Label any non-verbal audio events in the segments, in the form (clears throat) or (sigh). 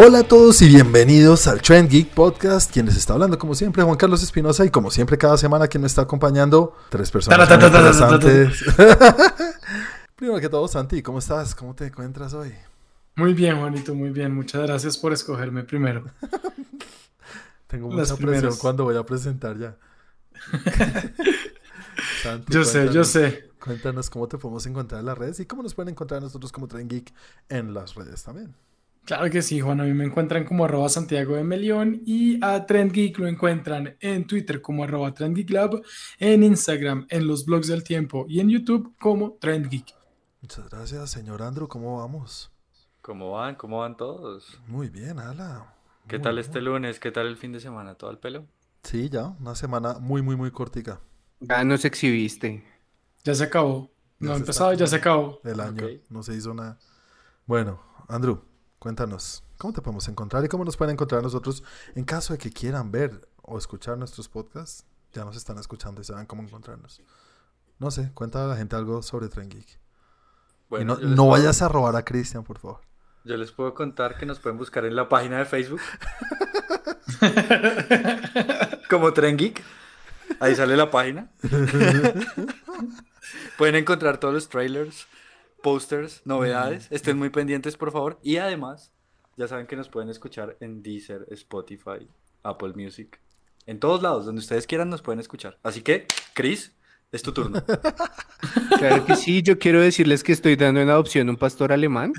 Hola a todos y bienvenidos al Trend Geek Podcast. Quien les está hablando, como siempre, Juan Carlos Espinosa. Y como siempre, cada semana, quien me está acompañando, tres personas. muy interesantes. (laughs) Primero que todo, Santi, ¿cómo estás? ¿Cómo te encuentras hoy? Muy bien, Juanito, muy bien. Muchas gracias por escogerme primero. (laughs) Tengo mucha presión cuando voy a presentar ya. (laughs) Santi, yo sé, yo sé. Cuéntanos cómo te podemos encontrar en las redes y cómo nos pueden encontrar nosotros como Trend Geek en las redes también. Claro que sí, Juan. A mí me encuentran como arroba Santiago de Melión y a Trend Geek lo encuentran en Twitter como arroba Trend Geek Lab, en Instagram, en los blogs del tiempo y en YouTube como Trend Geek. Muchas gracias, señor Andrew. ¿Cómo vamos? ¿Cómo van? ¿Cómo van todos? Muy bien, Ala. ¿Qué tal este lunes? ¿Qué tal el fin de semana? ¿Todo el pelo? Sí, ya, una semana muy, muy, muy cortica. Ya nos exhibiste. Ya se acabó. No ha empezado, ya se acabó. El año, no se hizo nada. Bueno, Andrew, Cuéntanos, ¿cómo te podemos encontrar y cómo nos pueden encontrar nosotros en caso de que quieran ver o escuchar nuestros podcasts? Ya nos están escuchando y saben cómo encontrarnos. No sé, cuéntale a la gente algo sobre Tren Geek. Bueno, no, vayas a robar a Cristian, por favor. Yo les puedo contar que nos pueden buscar en la página de Facebook. (laughs) Como Tren Geek. Ahí sale la página. (laughs) pueden encontrar todos los trailers, posters, novedades. Estén muy pendientes, por favor. Y además, ya saben que nos pueden escuchar en Deezer, Spotify, Apple Music. En todos lados, donde ustedes quieran, nos pueden escuchar. Así que, Chris, es tu turno. (laughs) Claro que sí, yo quiero decirles que estoy dando en adopción un pastor alemán.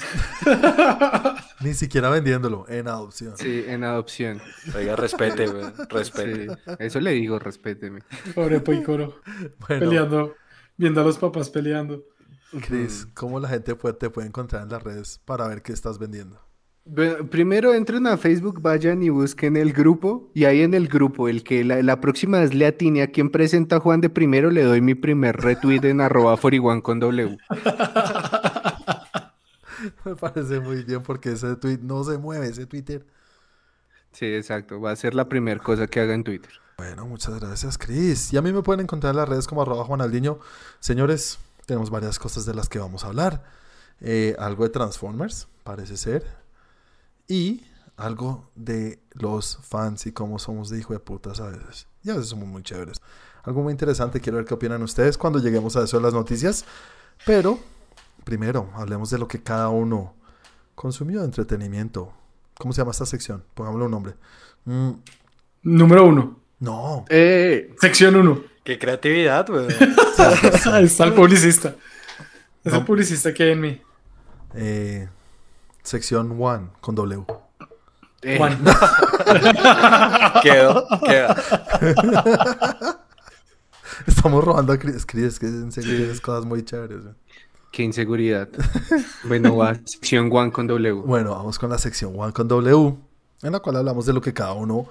(laughs) Ni siquiera vendiéndolo, en adopción. Sí, en adopción. Oiga, respete, respete. eso le digo, respéteme. Pobre Poicoro. (laughs) Peleando, viendo a los papás peleando. Cris, ¿cómo la gente te puede encontrar en las redes para ver qué estás vendiendo? primero entren a Facebook, vayan y busquen el grupo. Y ahí en el grupo, el que la, próxima vez le atine a quien presenta a Juan de primero, le doy mi primer retweet en (laughs) arroba 41 con W. (laughs) Me parece muy bien porque ese tweet no se mueve, ese Twitter. Sí, exacto. Va a ser la primera cosa que haga en Twitter. Bueno, muchas gracias, Cris. Y a mí me pueden encontrar en las redes como arroba Juanaldiño. Señores, tenemos varias cosas de las que vamos a hablar. Eh, algo de Transformers, parece ser. Y algo de los fans y cómo somos de hijo de putas a veces. Y a veces somos muy chéveres. Algo muy interesante, quiero ver qué opinan ustedes cuando lleguemos a eso de las noticias. Pero, primero, hablemos de lo que cada uno consumió de entretenimiento. ¿Cómo se llama esta sección? Pongámosle un nombre. Mm. Número uno. No. Eh, sección uno. Qué creatividad, weón. está el publicista. Es el publicista que hay en mí. Eh, sección one con W. Eh. One. (laughs) quedó, queda. (laughs) Estamos robando a Chris, Chris que en serio tienes cosas muy chéveres. Qué inseguridad. bueno, va, sección one con W. Bueno, vamos con la sección one con W, en la cual hablamos de lo que cada uno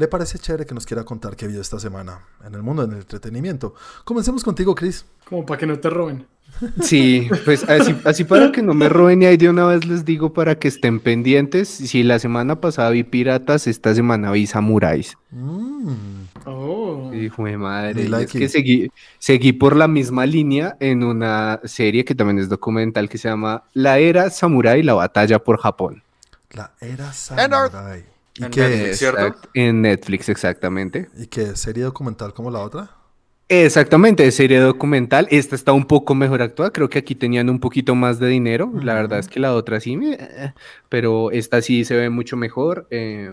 le parece chévere que nos quiera contar qué vio esta semana en el mundo del entretenimiento. Comencemos contigo, Chris. Como para que no te roben. (laughs) Sí, pues así, para que no me roben y ahí de una vez les digo para que estén pendientes. Si la semana pasada vi piratas, esta semana vi samuráis. Mm. Oh. Hijo de madre. es que seguí, seguí por la misma línea en una serie que también es documental que se llama La Era Samurai, la batalla por Japón. La Era Samurai. ¿Y en Netflix, ¿cierto? En Netflix, exactamente. ¿Y qué? ¿Serie documental como la otra? Exactamente, serie documental. Esta está un poco mejor actuada. Creo que aquí tenían un poquito más de dinero. La verdad es que la otra sí, pero esta sí se ve mucho mejor. Eh,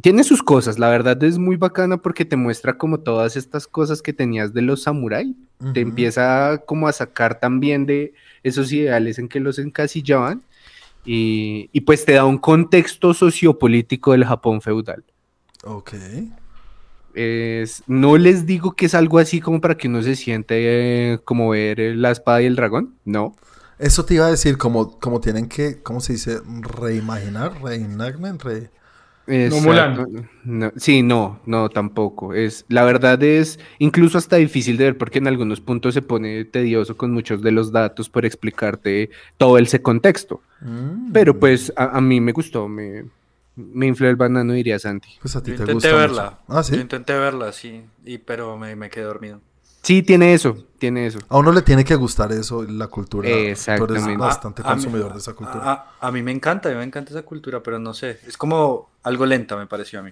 tiene sus cosas, la verdad es muy bacana porque te muestra como todas estas cosas que tenías de los samuráis. Te empieza como a sacar también de esos ideales en que los encasillaban y, pues te da un contexto sociopolítico del Japón feudal. Ok. Es, no les digo que es algo así como para que uno se siente eh, como ver la espada y el dragón, no. Eso te iba a decir, como, como tienen que, ¿cómo se dice? Reimaginar, reenactment, re... No Mulan. sí, no, no, tampoco. Es, la verdad es incluso hasta difícil de ver porque en algunos puntos se pone tedioso con muchos de los datos por explicarte todo ese contexto. Mm. Pero pues a, mí me gustó, me, me infló el banano, diría Santi. Pues a ti te intenté verla. Ah, sí. Yo intenté verla, sí, y, pero me, me quedé dormido. Sí, tiene eso, tiene eso. A uno le tiene que gustar eso, la cultura. Tú eres Exactamente. bastante A- a mí- consumidor de esa cultura. A, a- a mí me encanta, a mí me encanta esa cultura, pero no sé, es como algo lenta me pareció a mí.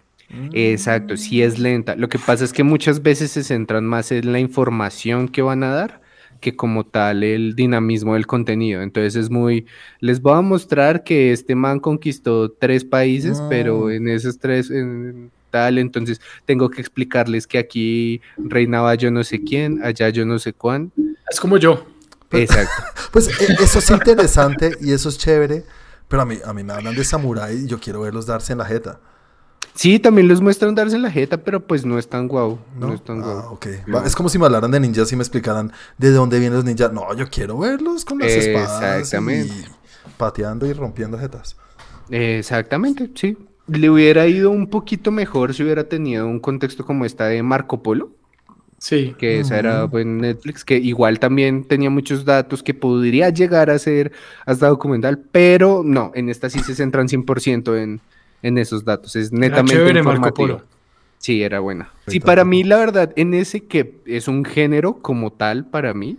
Exacto, sí es lenta. Lo que pasa es que muchas veces se centran más en la información que van a dar que como tal el dinamismo del contenido. Entonces es muy, les voy a mostrar que este man conquistó tres países, pero Mm. en esos tres, en tal, entonces tengo que explicarles que aquí reinaba yo no sé quién, allá yo no sé cuán. Es como yo. Exacto. (laughs) Pues e- eso es interesante y eso es chévere, pero a mí, a mí me hablan de samurái y yo quiero verlos darse en la jeta. Sí, también los muestran darse en la jeta, pero pues no es tan guau. No, ¿no? es tan Ah, guau. No. Va, Es como si me hablaran de ninjas y me explicaran de dónde vienen los ninjas. No, yo quiero verlos con las espadas Exactamente. y pateando y rompiendo jetas. Exactamente, sí. Le hubiera ido un poquito mejor si hubiera tenido un contexto como esta de Marco Polo, Sí. que esa era pues, Netflix, que igual también tenía muchos datos que podría llegar a ser hasta documental, pero no, en esta sí se centran 100% en, en esos datos. Es netamente chévere Marco. Polo. Sí, era buena. Sí, para mí, la verdad, en ese que es un género como tal, para mí,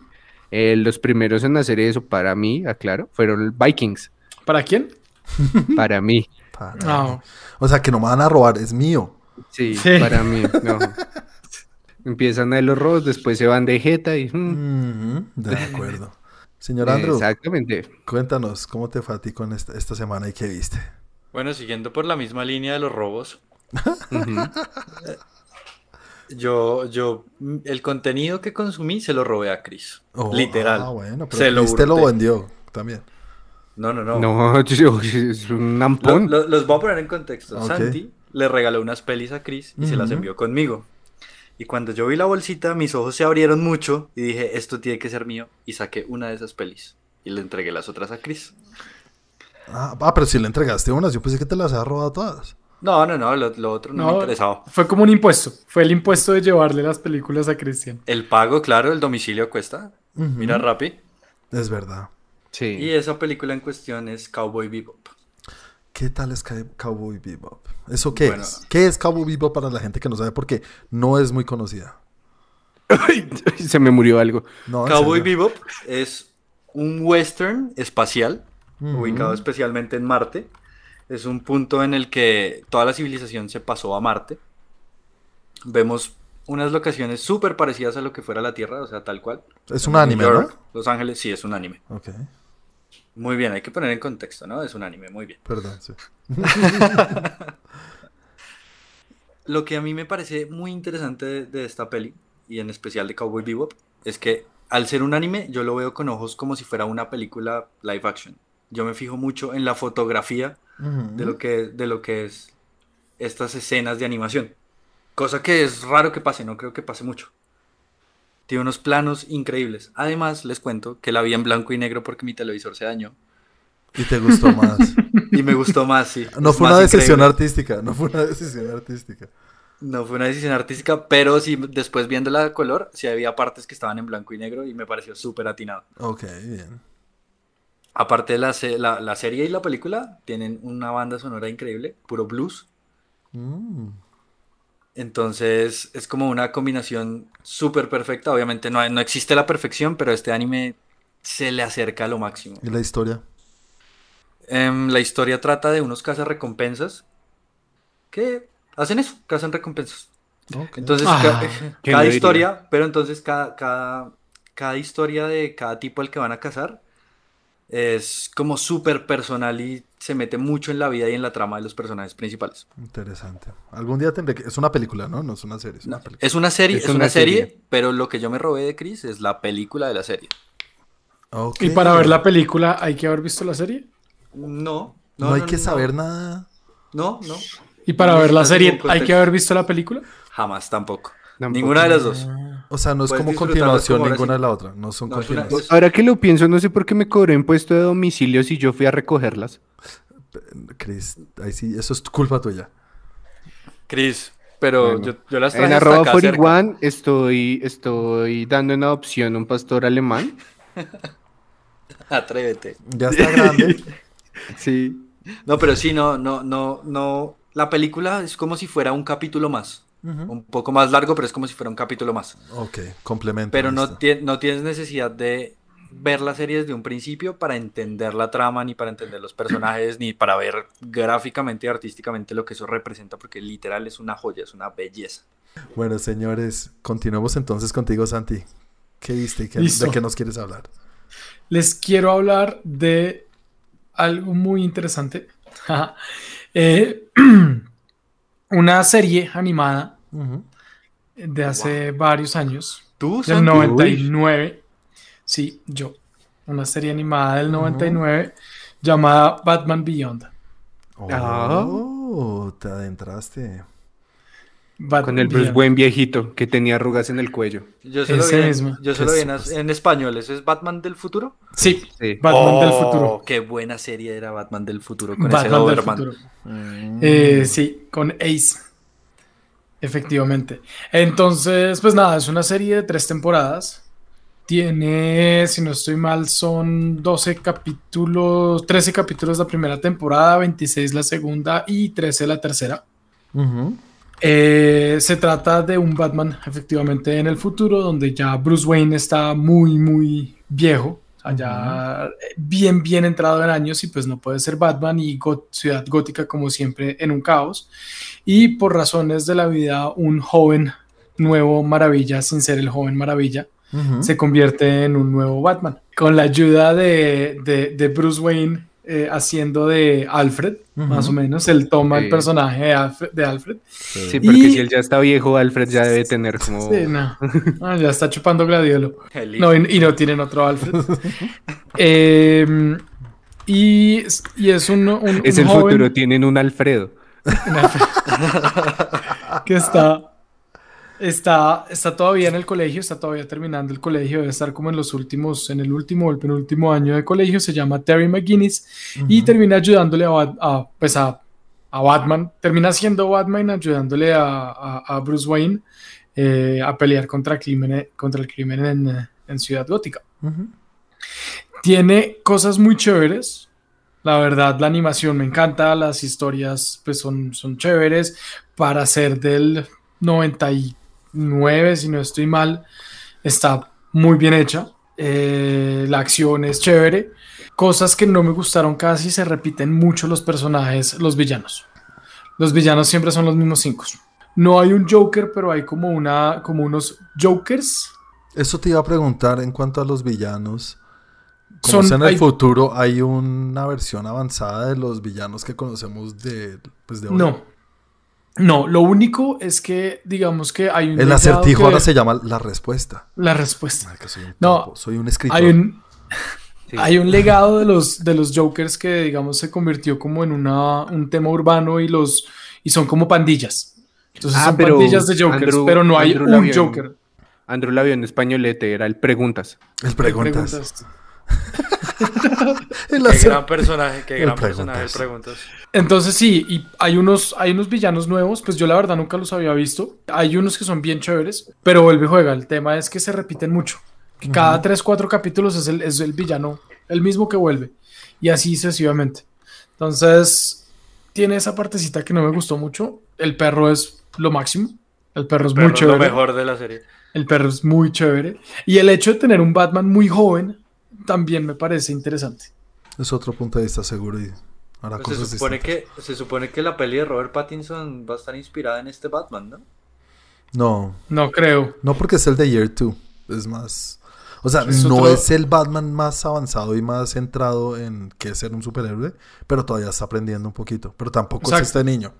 eh, los primeros en hacer eso, para mí, aclaro, fueron Vikings. ¿Para quién? (laughs) Para mí. Para- No. O sea, que no me van a robar, es mío. Sí, Sí. para mí, no. (laughs) Empiezan a los robos, después se van de jeta y... mm, de acuerdo. (laughs) Señor Andrew, Exactamente. cuéntanos, ¿cómo te fue a ti con esta, esta semana y qué viste? Bueno, siguiendo por la misma línea de los robos, yo, yo, mm, el contenido que consumí se lo robé a Chris. Oh, Literal. Ah, bueno, pero Se lo Chris te lo vendió también. No, no, no. No, (laughs) yo- es un ampón. lo- los voy a poner en contexto. Santi le regaló unas pelis a Chris y se las envió conmigo. Y cuando yo vi la bolsita, mis ojos se abrieron mucho y dije, esto tiene que ser mío. Y saqué una de esas pelis y le entregué las otras a Chris. Ah, ah, pero si le entregaste unas, yo pensé que te las había robado todas. No, no, no, lo, lo otro no, me No. interesaba. Fue como un impuesto. Fue el impuesto de llevarle las películas a Cristian. El pago, claro, el domicilio cuesta. Mira, Rappi. Es verdad. Y Sí. esa película en cuestión es Cowboy Bebop. ¿Qué tal es Cow- Cowboy Bebop? ¿Eso qué Bueno. es? ¿Qué es Cowboy Bebop para la gente que no sabe? Porque no es muy conocida. Se me murió algo. No, Cowboy. Bebop es un western espacial ubicado especialmente en Marte. Es un punto en el que toda la civilización se pasó a Marte. Vemos unas locaciones súper parecidas a lo que fuera la Tierra, o sea, tal cual. Es un anime, New ¿no? York, Los Ángeles, sí, es un anime. Ok, Muy bien, hay que poner en contexto, ¿no? Es un anime, muy bien. perdón. sí. (laughs) Lo que a mí me parece muy interesante de, de esta peli, y en especial de Cowboy Bebop, es que al ser un anime, yo lo veo con ojos como si fuera una película live action. Yo me fijo mucho en la fotografía de lo que, de lo que es estas escenas de animación. Cosa que es raro que pase, no creo que pase mucho. Tiene unos planos increíbles. Además, les cuento que la vi en blanco y negro porque mi televisor se dañó. Y te gustó más. (laughs) Y me gustó más, sí. No fue una decisión increíble. artística, no fue una decisión artística. No fue una decisión artística, pero sí, después viéndola de color, sí había partes que estaban en blanco y negro y me pareció súper atinado. Ok, bien. Aparte, la, la serie y la película tienen una banda sonora increíble, puro blues. Mm. Entonces es como una combinación súper perfecta. Obviamente no, no existe la perfección, pero este anime se le acerca a lo máximo. ¿Y la historia? Em, la historia trata de unos cazarrecompensas que hacen eso, cazan recompensas. Entonces, Ah, ca- ¿quién cada historia, pero entonces cada, cada, cada historia de cada tipo al que van a cazar es como súper personal y se mete mucho en la vida y en la trama de los personajes principales. Interesante. Algún día tendré que... Es una película, ¿no? No es una serie, es una No, película. es una serie, Es es, una una serie, serie. pero lo que yo me robé de Chris es la película de la serie. Ok. Y para ver la película, ¿hay que haber visto la serie? No, No, hay que saber nada. No, no, Y para No ver la serie, ¿hay que haber visto la película? jamás tampoco. Tampoco. Ninguna de las dos. O sea, no es como continuación como ninguna de la otra. No son No, una- continuaciones. Ahora que lo pienso, no sé por qué me cobré impuesto de domicilio si yo fui a recogerlas. Chris, ahí sí, eso es culpa tuya. Chris, pero Bueno. yo, yo las En traje hasta arroba acá cerca. 41 estoy, estoy dando en adopción un pastor alemán. (laughs) Atrévete. Ya está grande. (laughs) Sí. No, pero sí, no, no, no, no. La película es como si fuera un capítulo más. Un poco más largo, pero es como si fuera un capítulo más. Ok, complemento. Pero no, listo. tie- no tienes necesidad de ver la serie desde un principio para entender la trama, ni para entender los personajes, ni para ver gráficamente y artísticamente lo que eso representa, porque literal es una joya, es una belleza. Bueno, señores, continuemos entonces contigo, Santi. ¿Qué viste y qué- de qué nos quieres hablar? Les quiero hablar de algo muy interesante. (laughs) Eh, (clears throat) una serie animada de hace varios años, ¿Tú, del Santi? 99. Sí, yo. Una serie animada del 99 llamada Batman Beyond. Oh, te adentraste. Batman Con el Bruce. Wayne viejito que tenía arrugas en el cuello. Yo solo Ese vi, en, mismo. yo solo vi en, en español. ¿Eso es Batman del futuro? Sí, Sí. Batman del Oh, futuro. Qué buena serie era Batman del futuro con ese Batman del Doberman. futuro. Mm. Eh, sí, con Ace. Efectivamente. Entonces, pues nada, es una serie de tres temporadas. Tiene, si no estoy mal, son 12 capítulos, 13 capítulos la primera temporada, 26 la segunda y 13 la tercera. Ujú. Eh, se trata de un Batman, efectivamente, en el futuro, donde ya Bruce Wayne está muy, muy viejo, sea, ya bien, bien entrado en años y pues no puede ser Batman y Got- Ciudad Gótica como siempre en un caos. Y por razones de la vida, un joven nuevo maravilla, sin ser el joven maravilla, se convierte en un nuevo Batman. Con la ayuda de, de- de Bruce Wayne eh, haciendo de Alfred, más o menos, él toma el personaje de Alfred, de Alfred Sí. Sí, porque Y- si él ya está viejo, Alfred ya debe tener como... Sí, no. (laughs) Ah, ya está chupando gladiolo. No, y, y no tienen otro Alfred. (laughs) Eh, y, y es un, un- Es un el joven futuro, tienen un Alfredo. (laughs) que está, está, está todavía en el colegio, está todavía terminando el colegio, debe estar como en los últimos, en el último o el penúltimo año de colegio, se llama Terry McGuinness y termina ayudándole a, pues a, a Batman, termina siendo Batman ayudándole a, Bruce Wayne eh, a pelear contra el crimen, contra el crimen en, en Ciudad Gótica. Tiene cosas muy chéveres. La verdad, la animación me encanta, las historias pues son, son chéveres. Para ser del 99, si no estoy mal, está muy bien hecha. Eh, la acción es chévere. Cosas que no me gustaron casi, se repiten mucho los personajes, los villanos. Los villanos siempre son los mismos cinco. No hay un Joker, pero hay como, una, como unos Jokers. Eso te iba a preguntar en cuanto a los villanos. Como Son- sea en el hay- futuro, ¿hay una versión avanzada de los villanos que conocemos de, pues de hoy? No. No, lo único es que, digamos que hay un. El acertijo que- ahora se llama La Respuesta. La respuesta. Soy un No, soy un escritor. Hay un, Sí. hay un legado de los, de los Jokers que, digamos, se convirtió como en una, un tema urbano y los y son como pandillas. Entonces Ah, son pero pandillas de Jokers, Andrew- pero no hay Andrew un Lavion- Joker. Andrew Lavio en españolete era el preguntas. El preguntas. Preguntas. (laughs) El Qué gran personaje, qué El gran preguntas. personaje, el preguntas. Entonces sí, y hay unos, hay unos villanos nuevos, pues yo la verdad nunca los había visto. Hay unos que son bien chéveres, pero vuelve y juega. El tema es que se repiten mucho. Que cada tres, cuatro capítulos es el, es el villano, el mismo que vuelve. Y así sucesivamente. Entonces, tiene esa partecita que no me gustó mucho. El perro es lo máximo. El perro es Pero muy es lo chévere. mejor de la serie. El perro es muy chévere. Y el hecho de tener un Batman muy joven también me parece interesante. Es otro punto de vista seguro y hará Pues se, supone distintas. que, se supone que la peli de Robert Pattinson va a estar inspirada en este Batman, ¿no? No, No creo. no porque es el de Year 2. Es más... O sea, Es no otro- es el Batman más avanzado y más centrado en que ser un superhéroe, pero todavía está aprendiendo un poquito. Pero tampoco es este niño.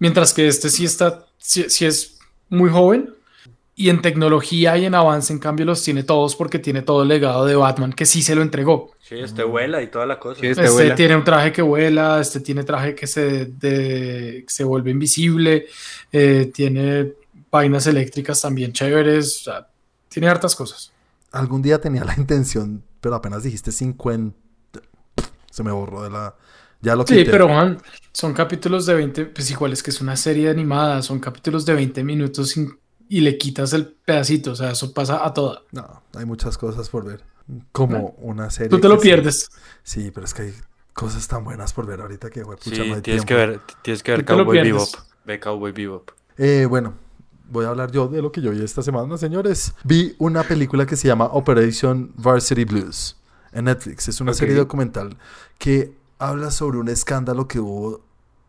Mientras que este sí está, sí, sí es muy joven. Y en tecnología y en avance, en cambio, los tiene todos porque tiene todo el legado de Batman, que sí se lo entregó. Sí, este vuela y toda la cosa. Sí, Este Este vuela. tiene un traje que vuela, este tiene traje que se, de- se vuelve invisible, eh, tiene vainas eléctricas también chéveres, o sea, tiene hartas cosas. Algún día tenía la (laughs) intención, pero apenas dijiste 50. Se me borró de la. Ya lo Sí, quité. pero Juan, son capítulos de 20, pues igual es que es una serie animada, son capítulos de 20 minutos sin- y le quitas el pedacito, o sea, eso pasa a toda. No, hay muchas cosas por ver. Como una serie. Tú te lo sí- pierdes. Sí, pero es que hay cosas tan buenas por ver ahorita que, güey, Sí, pucha, no hay tienes tiempo. que ver, tienes que ver Tú Cowboy. Bebop. Ve Cowboy Bebop. Eh, bueno, voy a hablar yo de lo que yo vi esta semana, señores. Vi una película que se llama Operation Varsity Blues en Netflix. Es una serie documental que habla sobre un escándalo que hubo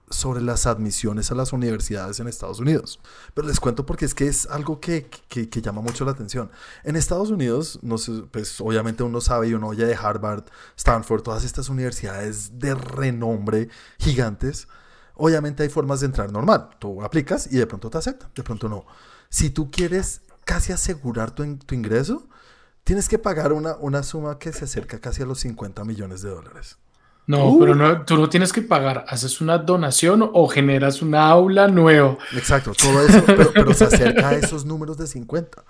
sobre las admisiones a las universidades en Estados Unidos. Pero les cuento porque es que es algo que, que- llama mucho la atención. En Estados Unidos, no sé, pues obviamente uno sabe y uno oye de Harvard, Stanford, todas estas universidades de renombre gigantes. Obviamente hay formas de entrar normal. Tú aplicas y de pronto te aceptan, de pronto no. Si tú quieres casi asegurar tu, tu ingreso, tienes que pagar una, una suma que se acerca casi a los 50 millones de dólares. No, Uh. pero no, tú no tienes que pagar. Haces una donación o generas una aula nueva. Exacto, todo eso, pero, pero se (laughs) acerca a esos números de 50.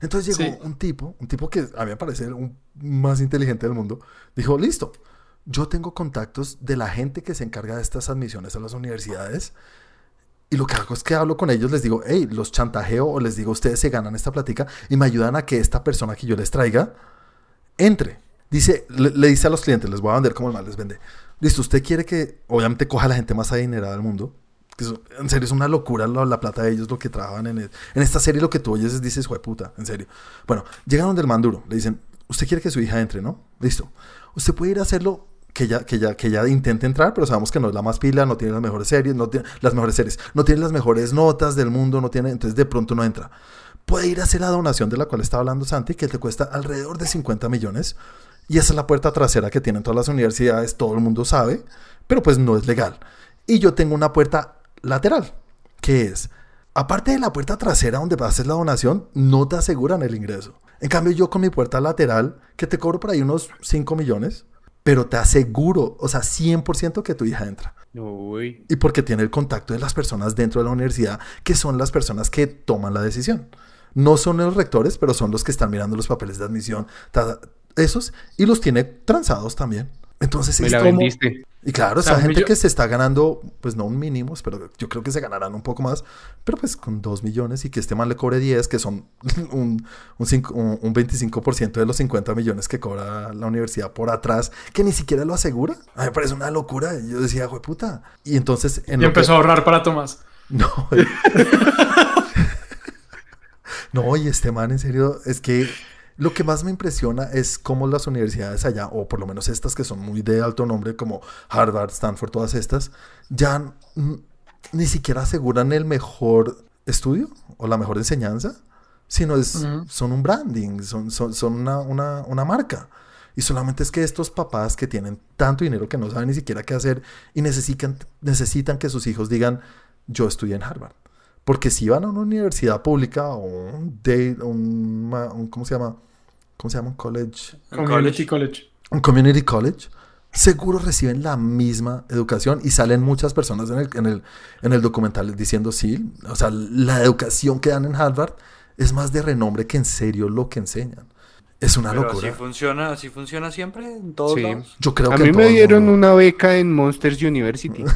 Entonces llegó Sí. un tipo, un tipo que a mí me parece el más inteligente del mundo, dijo, listo, yo tengo contactos de la gente que se encarga de estas admisiones a las universidades y lo que hago es que hablo con ellos, les digo, hey, los chantajeo o les digo, ustedes se ganan esta plática y me ayudan a que esta persona que yo les traiga entre. Dice, le, le dice a los clientes, les voy a vender como el mal les vende. Listo, usted quiere que obviamente coja a la gente más adinerada del mundo. que eso- en serio, es una locura la, la plata de ellos, lo que trabajan en, el- en esta serie. Lo que tú oyes es, dices, de puta, en serio. Bueno, llegaron del manduro, le dicen, usted quiere que su hija entre, ¿no? Listo. Usted puede ir a hacerlo que ya, que ya, que ya intente entrar, pero sabemos que no es la más pila, no tiene las mejores series, no tiene las mejores series, no tiene las mejores notas del mundo, no tiene, entonces de pronto no entra. Puede ir a hacer la donación de la cual estaba hablando Santi, que te cuesta alrededor de 50 millones. Y esa es la puerta trasera que tienen todas las universidades, todo el mundo sabe, pero pues no es legal. Y yo tengo una puerta lateral, que es, aparte de la puerta trasera donde vas a hacer la donación, no te aseguran el ingreso. En cambio, yo con mi puerta lateral, que te cobro por ahí unos 5 millones, pero te aseguro, o sea, 100% que tu hija entra. Uy. Y porque tiene el contacto de las personas dentro de la universidad, que son las personas que toman la decisión. No son los rectores, pero son los que están mirando los papeles de admisión, ta- esos, y los tiene transados también. Entonces, Me es la como- vendiste. y claro, O esa gente millo- que se está ganando, pues no un mínimo, pero yo creo que se ganarán un poco más, pero pues con 2 millones y que este man le cobre 10, que son (laughs) un, un, cinco- un- un 25% de los 50 millones que cobra la universidad por atrás, que ni siquiera lo asegura. A mí me parece una locura. Y yo decía, güey, puta. Y entonces... En Y que- empezó a ahorrar para Tomás. (laughs) no. (laughs) no, y este man, en serio, es que lo que más me impresiona es cómo las universidades allá, o por lo menos estas que son muy de alto nombre, como Harvard, Stanford, todas estas, ya ni siquiera aseguran el mejor estudio o la mejor enseñanza, sino es, son un branding, son, son, son una, una, una marca. Y solamente es que estos papás que tienen tanto dinero que no saben ni siquiera qué hacer y necesitan, necesitan que sus hijos digan, yo estudié en Harvard. Porque si van a una universidad pública o un, day, un, ma- un- ¿cómo se llama? ¿Cómo se llama? Un college. Community college. College. Un community college. Seguro reciben la misma educación y salen muchas personas en el, en el, en el documental diciendo sí. O sea, la educación que dan en Harvard es más de renombre que en serio lo que enseñan. Es una Pero locura. así funciona, así funciona siempre en todos Sí. lados. Yo creo A que mí me dieron mundo. una beca en Monsters University. (laughs)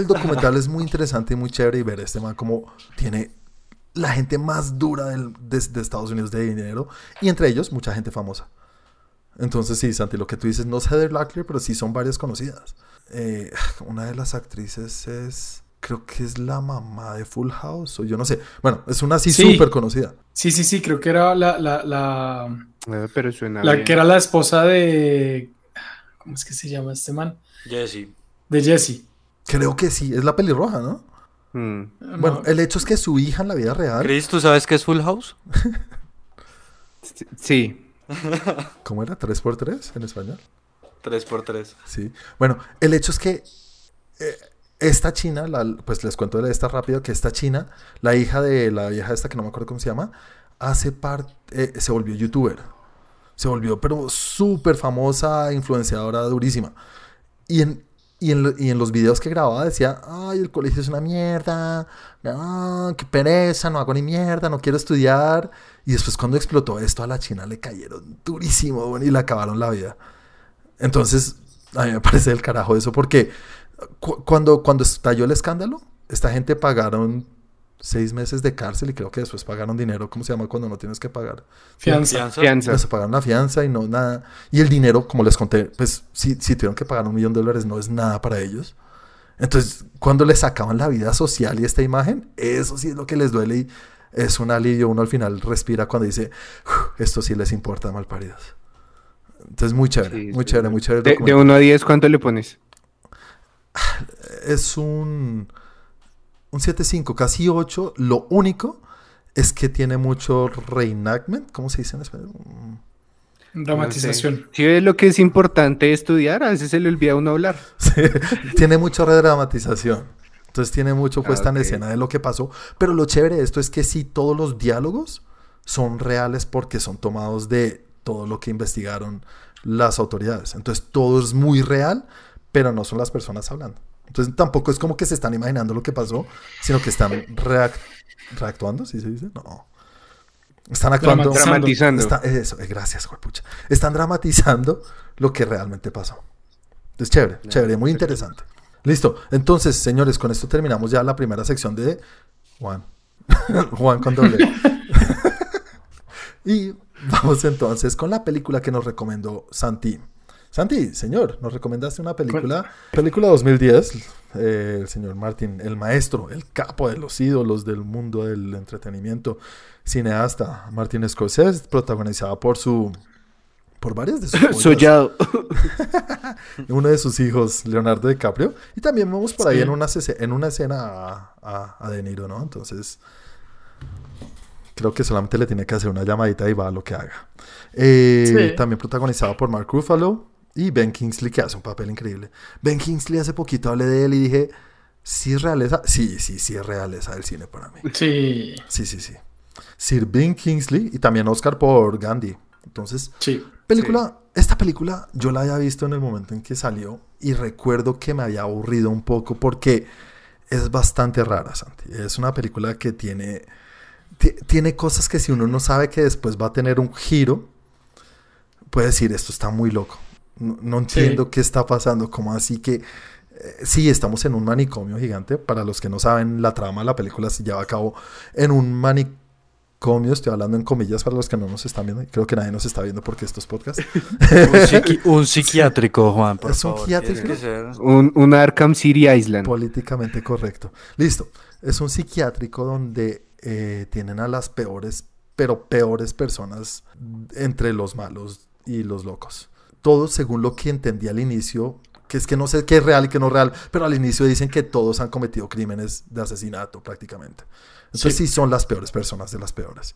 El documental es muy interesante y muy chévere y ver este man como tiene la gente más dura del- de, de Estados Unidos de dinero y entre ellos mucha gente famosa. Entonces sí, Santi, lo que tú dices no es Heather Locklear, pero sí son varias conocidas. Eh, una de las actrices es, creo que es la mamá de Full House o yo no sé. Bueno, es una así Sí. súper conocida. Sí, sí, sí, creo que era la, la, la, Eh, Pero suena la bien. que era la esposa de. ¿Cómo es que se llama este man? Jesse. De Jesse. Creo que sí, es la pelirroja, ¿no? Mm. Bueno, el hecho es que su hija en la vida real, Chris, ¿tú sabes qué es Full House? Sí. (laughs) ¿cómo era? ¿3x3 en español? 3x3. Sí. Bueno, el hecho es que eh, esta china, la- pues les cuento de esta rápido, que esta china, la hija de la vieja esta que no me acuerdo cómo se llama, hace parte, eh, se volvió youtuber. Se volvió, pero súper famosa, influenciadora durísima. Y en, y, en, los videos que grababa decía, ay, el colegio es una mierda, no, qué pereza, no hago ni mierda, no quiero estudiar. Y después cuando explotó esto a la china le cayeron durísimo y le acabaron la vida. Entonces, a mí me parece del carajo eso, porque cu- cuando, cuando estalló el escándalo, esta gente pagaron seis meses de cárcel y creo que después pagaron dinero, ¿cómo se llama cuando no tienes que pagar? Fianza. Fianza. Se pagaron la fianza y no nada. Y el dinero, como les conté, pues si, si tuvieron que pagar un millón de dólares no es nada para ellos. Entonces, cuando le sacaban la vida social y esta imagen, eso sí es lo que les duele y es un alivio. Uno al final respira cuando dice, "Uf, esto sí les importa, malparidos. Entonces, muy chévere, Sí, muy sí. chévere, muy chévere. De, de documental. 1 a 10, ¿cuánto le pones? Es un, un 7.5, casi 8. Lo único es que tiene mucho reenactment, ¿cómo se dice en español? Mm, Dramatización. Si ves lo que es importante estudiar, a veces se le olvida a uno hablar. (laughs) Sí, tiene mucha redramatización. Entonces tiene mucho puesta Ah, en escena de lo que pasó. Pero lo chévere de esto es que sí, todos los diálogos son reales porque son tomados de todo lo que investigaron las autoridades. Entonces todo es muy real, pero no son las personas hablando. Entonces tampoco es como que se están imaginando lo que pasó, sino que están reac- reactuando, ¿sí se dice? No. Están actuando. Dramatizando. Dramatizando. Está- eso, eh, gracias, juepucha. Están dramatizando lo que realmente pasó. Es chévere, chévere, muy interesante. Listo. Entonces, señores, con esto terminamos ya la primera sección de Juan. (laughs) Juan con doble. (laughs) (laughs) y vamos entonces con la película que nos recomendó Santi. Santi, señor, nos recomendaste una película, película 2010, eh, el señor Martin, el maestro, el capo de los ídolos del mundo del entretenimiento, cineasta Martin Scorsese, protagonizada por su, por varias de sus. (laughs) Sollado. (laughs) uno de sus hijos, Leonardo DiCaprio, y también vemos por ahí Sí. en una, en una escena a, a- a De Niro, ¿no? Entonces, creo que solamente le tiene que hacer una llamadita y va a lo que haga. Eh, Sí. También protagonizado por Mark Ruffalo y Ben Kingsley, que hace un papel increíble. Ben Kingsley hace poquito hablé de él y dije, ¿sí es realeza? Sí, sí, sí es realeza del cine para mí. Sí, Sí, sí, sí. Sir Ben Kingsley y también Oscar por Gandhi. Entonces, sí. Película, esta película yo la había visto en el momento en que salió y recuerdo que me había aburrido un poco porque es bastante rara, Santi. Es una película que tiene, ti- tiene cosas que si uno no sabe que después va a tener un giro, puede decir, esto está muy loco. No, no entiendo qué está pasando, como así que... eh, Sí, estamos en un manicomio gigante. Para los que no saben, la trama de la película se lleva a cabo en un manicomio. Estoy hablando en comillas para los que no nos están viendo. Creo que nadie nos está viendo porque estos podcasts. (laughs) Un, psiqui- un psiquiátrico, Juan, por ¿Es un favor. psiquiátrico? Un, un Arkham City Island. Políticamente correcto. Listo. Es un psiquiátrico donde eh, tienen a las peores, pero peores personas entre los malos y los locos. Todo según lo que entendí al inicio, que es que no sé qué es real y qué no es real, pero al inicio dicen que todos han cometido crímenes de asesinato prácticamente. Entonces sí, Sí. son las peores personas de las peores.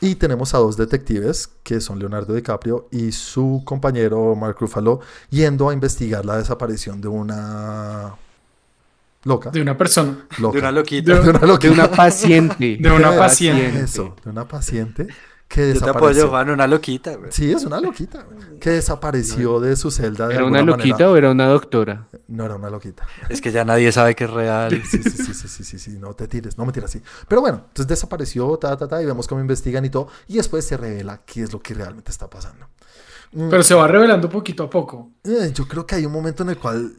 Y tenemos a dos detectives, que son Leonardo DiCaprio y su compañero Mark Ruffalo, yendo a investigar la desaparición de una loca. De una persona. loca. De una loquita. De- De una De loquita. una paciente. De una paciente. Eso, de una paciente que Yo te desapareció. apoyo, Juan, una loquita, güey. Sí, es una loquita. güey, (laughs) Que desapareció de su celda de ¿Era una loquita manera. o era una doctora? No era una loquita. Es que ya nadie sabe que es real. (laughs) Sí, sí, sí, sí, sí, sí, sí, no te tires, no me tiras así. Pero bueno, entonces desapareció, ta, ta, ta, y vemos cómo investigan y todo, y después se revela qué es lo que realmente está pasando. Mm, Pero se va revelando poquito a poco. eh, yo creo que hay un momento en el cual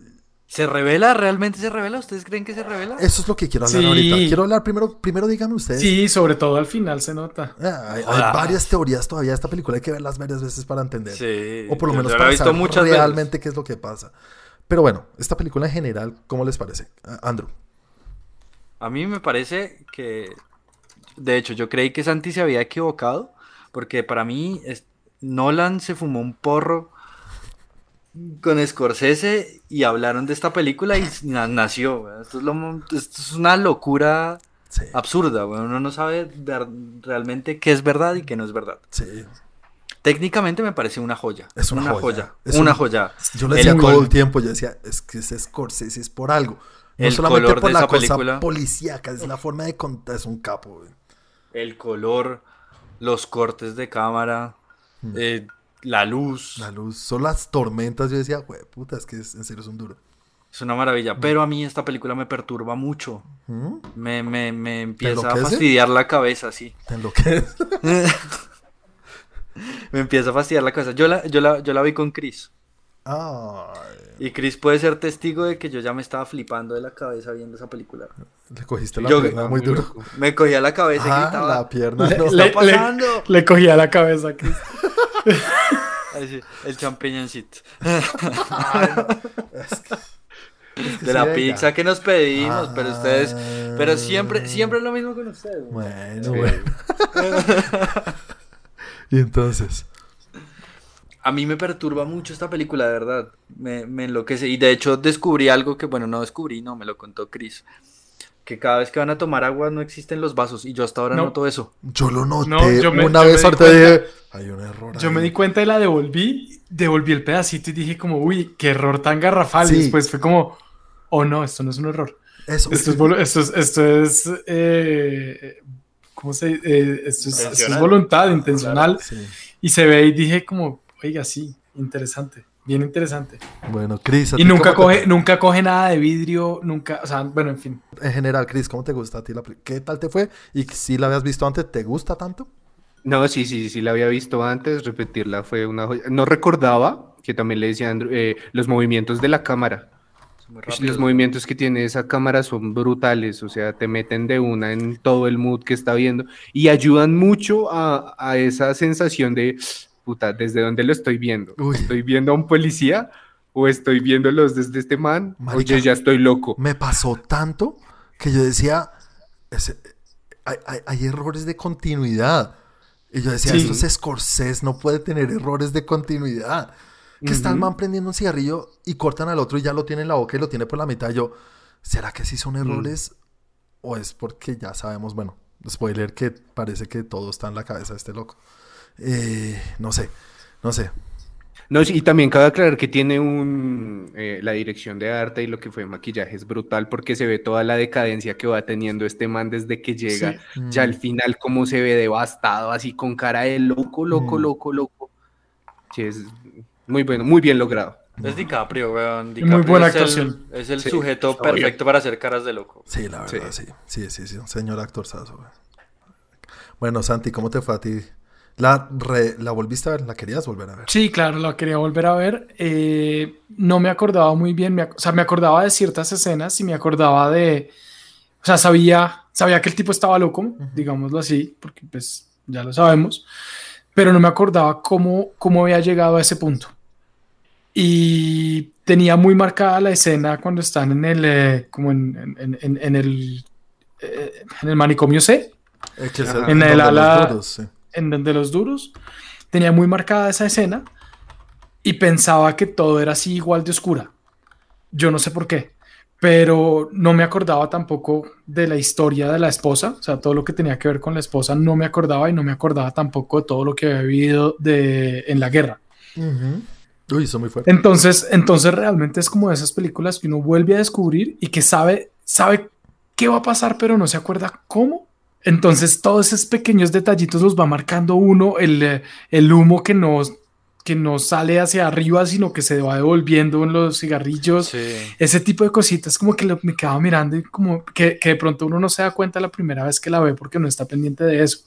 ¿Se revela? ¿Realmente se revela? ¿Ustedes creen que se revela? eso es lo que quiero hablar Sí. ahorita. Quiero hablar primero, primero díganme ustedes. Sí, sobre todo al final se nota. Ah, hay, hay Jodas. varias teorías todavía de esta película, hay que verlas varias veces para entender. Sí. O por lo menos para visto saber muchas veces. realmente qué es lo que pasa. Pero bueno, esta película en general, ¿cómo les parece? Ah, Andrew. A mí me parece que, de hecho, yo creí que Santi se había equivocado, porque para mí es- Nolan se fumó un porro con Scorsese y hablaron de esta película y na- nació. güey. Esto es, lo mo- esto es una locura Sí, absurda. güey. Uno no sabe realmente qué es verdad y qué no es verdad. sí. Técnicamente me parece una joya. Es una joya. joya. Es una un- joya. Yo le El decía todo col- el tiempo, yo decía, es que es Scorsese, es por algo. No El solamente color por de la esa cosa película. policíaca, es la forma de contar, es un capo. güey. El color, los cortes de cámara, eh, la luz. Mm. La luz, son las tormentas, yo decía, güey, puta, es que es- en serio es un duro. Es una maravilla. Pero a mí esta película me perturba mucho. ¿Mm? Me, me, me empieza a fastidiar la cabeza, sí. Te enloqueces. (laughs) Me empieza a fastidiar la cabeza. Yo la, yo la, yo la vi con Chris. Ay, Y Chris puede ser testigo de que yo ya me estaba flipando de la cabeza viendo esa película. le cogiste la Yo- pierna muy duro. Me cogía la cabeza y Ah, gritaba. la pierna. Le, no. está le- le- pasando? le cogía la cabeza a Chris. (laughs) El champiñoncito. Ay, no. Es que- Es que de la pizza que nos pedimos, pero ustedes, pero Ah. siempre, siempre es lo mismo con ustedes. Bueno, Sí. bueno. (laughs) y entonces. A mí me perturba mucho esta película, de verdad. Me, me enloquece. Y de hecho descubrí algo que, bueno, no descubrí, no, me lo contó Chris. Que cada vez que van a tomar agua no existen los vasos. Y yo hasta ahora No. noto eso. Yo lo noté No, yo me- una yo vez ahorita dije, hay un error. Yo ahí". me di cuenta y la devolví, devolví el pedacito y dije como, uy, qué error tan garrafal. Sí. Y después fue como, oh no, esto no es un error. Eso. Esto es, esto es, esto es, eh, ¿cómo se eh, esto, es, esto es Intencional. voluntad intencional. Sí. Y se ve y dije como, oiga, sí, interesante, bien interesante. Bueno, Chris. ¿a Y nunca te- coge, nunca coge nada de vidrio, nunca, o sea, bueno, en fin. En general, Chris, ¿cómo te gusta a ti la peli- ¿Qué tal te fue? Y si la habías visto antes, ¿te gusta tanto? No, sí, sí, sí, la había visto antes, repetirla fue una joya. No recordaba, que también le decía Andrew, eh, los movimientos de la cámara. Los movimientos que tiene esa cámara son brutales, o sea, te meten de una en todo el mood que está viendo y ayudan mucho a, a esa sensación de, puta, ¿desde dónde lo estoy viendo? Uy. ¿Estoy viendo a un policía o estoy viéndolos desde este man? Marica. Oye, ya estoy loco. Me pasó tanto que yo decía, ese- hay, hay- hay errores de continuidad. Y yo decía, Sí. esto es Scorsese, no puede tener errores de continuidad. Que está el man prendiendo un cigarrillo y cortan al otro y ya lo tiene en la boca y lo tiene por la mitad. Yo, ¿será que sí son errores? ¿O es porque ya sabemos, bueno, spoiler, que parece que todo está en la cabeza de este loco? Eh, no sé, no sé. No, y también cabe aclarar que tiene un, eh, la dirección de arte y lo que fue maquillaje es brutal porque se ve toda la decadencia que va teniendo este man desde que llega. Sí. Ya al Mm. final cómo se ve devastado, así con cara de loco, loco, Mm. loco, loco. Sí, es muy bueno, muy bien logrado. Es DiCaprio, weón. muy DiCaprio buena es el- actuación. Es el Sí, sujeto obvio. perfecto para hacer caras de loco. Sí, la verdad, sí. Sí. Sí, sí, sí, un señor actorzazo. güey. Bueno, Santi, ¿cómo te fue a ti? ¿La, re- ¿La volviste a ver? ¿La querías volver a ver? Sí, claro, la quería volver a ver. Eh, no me acordaba muy bien, me o sea, me acordaba de ciertas escenas y me acordaba de, o sea, sabía, sabía que el tipo estaba loco, digámoslo así, porque pues ya lo sabemos, pero no me acordaba cómo, cómo había llegado a ese punto. Y tenía muy marcada la escena cuando están en el, eh, como en, en- en- en el, eh, en el manicomio C, Eh, que es Ajá. En el los ala- duros, sí. En donde los duros, tenía muy marcada esa escena y pensaba que todo era así igual de oscura. Yo no sé por qué, pero no me acordaba tampoco de la historia de la esposa, o sea, todo lo que tenía que ver con la esposa no me acordaba y no me acordaba tampoco de todo lo que había vivido de, en la guerra. Ujú. Uy, eso muy fuerte. Entonces, entonces realmente es como de esas películas que uno vuelve a descubrir y que sabe, sabe qué va a pasar, pero no se acuerda cómo. Entonces, todos esos pequeños detallitos los va marcando uno, el, eh, el humo que no, que no sale hacia arriba, sino que se va devolviendo en los cigarrillos. Sí. Ese tipo de cositas, como que lo- me quedaba mirando y como que, que de pronto uno no se da cuenta la primera vez que la ve porque no está pendiente de eso.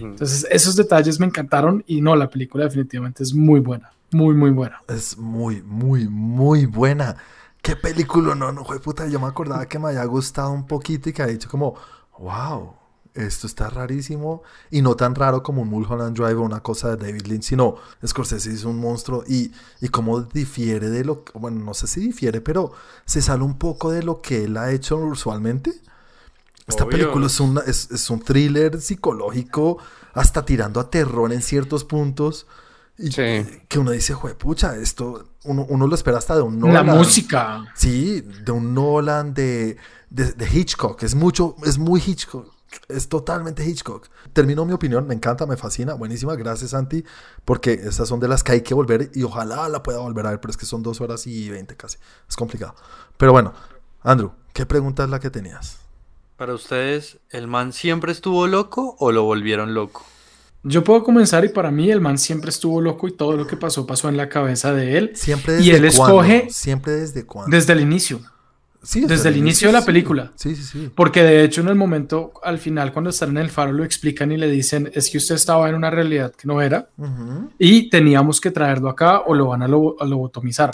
Entonces, esos detalles me encantaron y no, la película definitivamente es muy buena, muy, muy buena. Es muy, muy, muy buena. ¿Qué película? No, no, fue puta. Yo me acordaba que me había gustado un poquito y que había dicho como, wow, esto está rarísimo. Y no tan raro como un Mulholland Drive o una cosa de David Lynch, sino Scorsese es un monstruo y, y cómo difiere de lo bueno, no sé si difiere, pero se sale un poco de lo que él ha hecho usualmente. Esta Obvio. película es, una- es, es un thriller psicológico, hasta tirando a terror en ciertos puntos. Y Sí. que uno dice, pucha, esto uno, uno lo espera hasta de un La Nolan. música. Sí, de un Nolan, de, de, de Hitchcock. Es mucho, es muy Hitchcock. Es totalmente Hitchcock. Termino mi opinión, me encanta, me fascina, buenísima, gracias Santi, porque estas son de las que hay que volver y ojalá la pueda volver a ver, pero es que son dos horas y veinte casi, es complicado. Pero bueno, Andrew, ¿qué pregunta es la que tenías? Para ustedes, ¿el man siempre estuvo loco o lo volvieron loco? Yo puedo comenzar y para mí el man siempre estuvo loco y todo lo que pasó pasó en la cabeza de él Siempre Y desde él cuándo? escoge- Siempre desde cuándo. desde el inicio. Sí, Desde el inicio de la película. Sí, sí, sí. Porque de hecho en el momento, al final, cuando están en el faro, lo explican y le dicen, es que usted estaba en una realidad que no era Ujú. y teníamos que traerlo acá o lo van a, lo- a lobotomizar.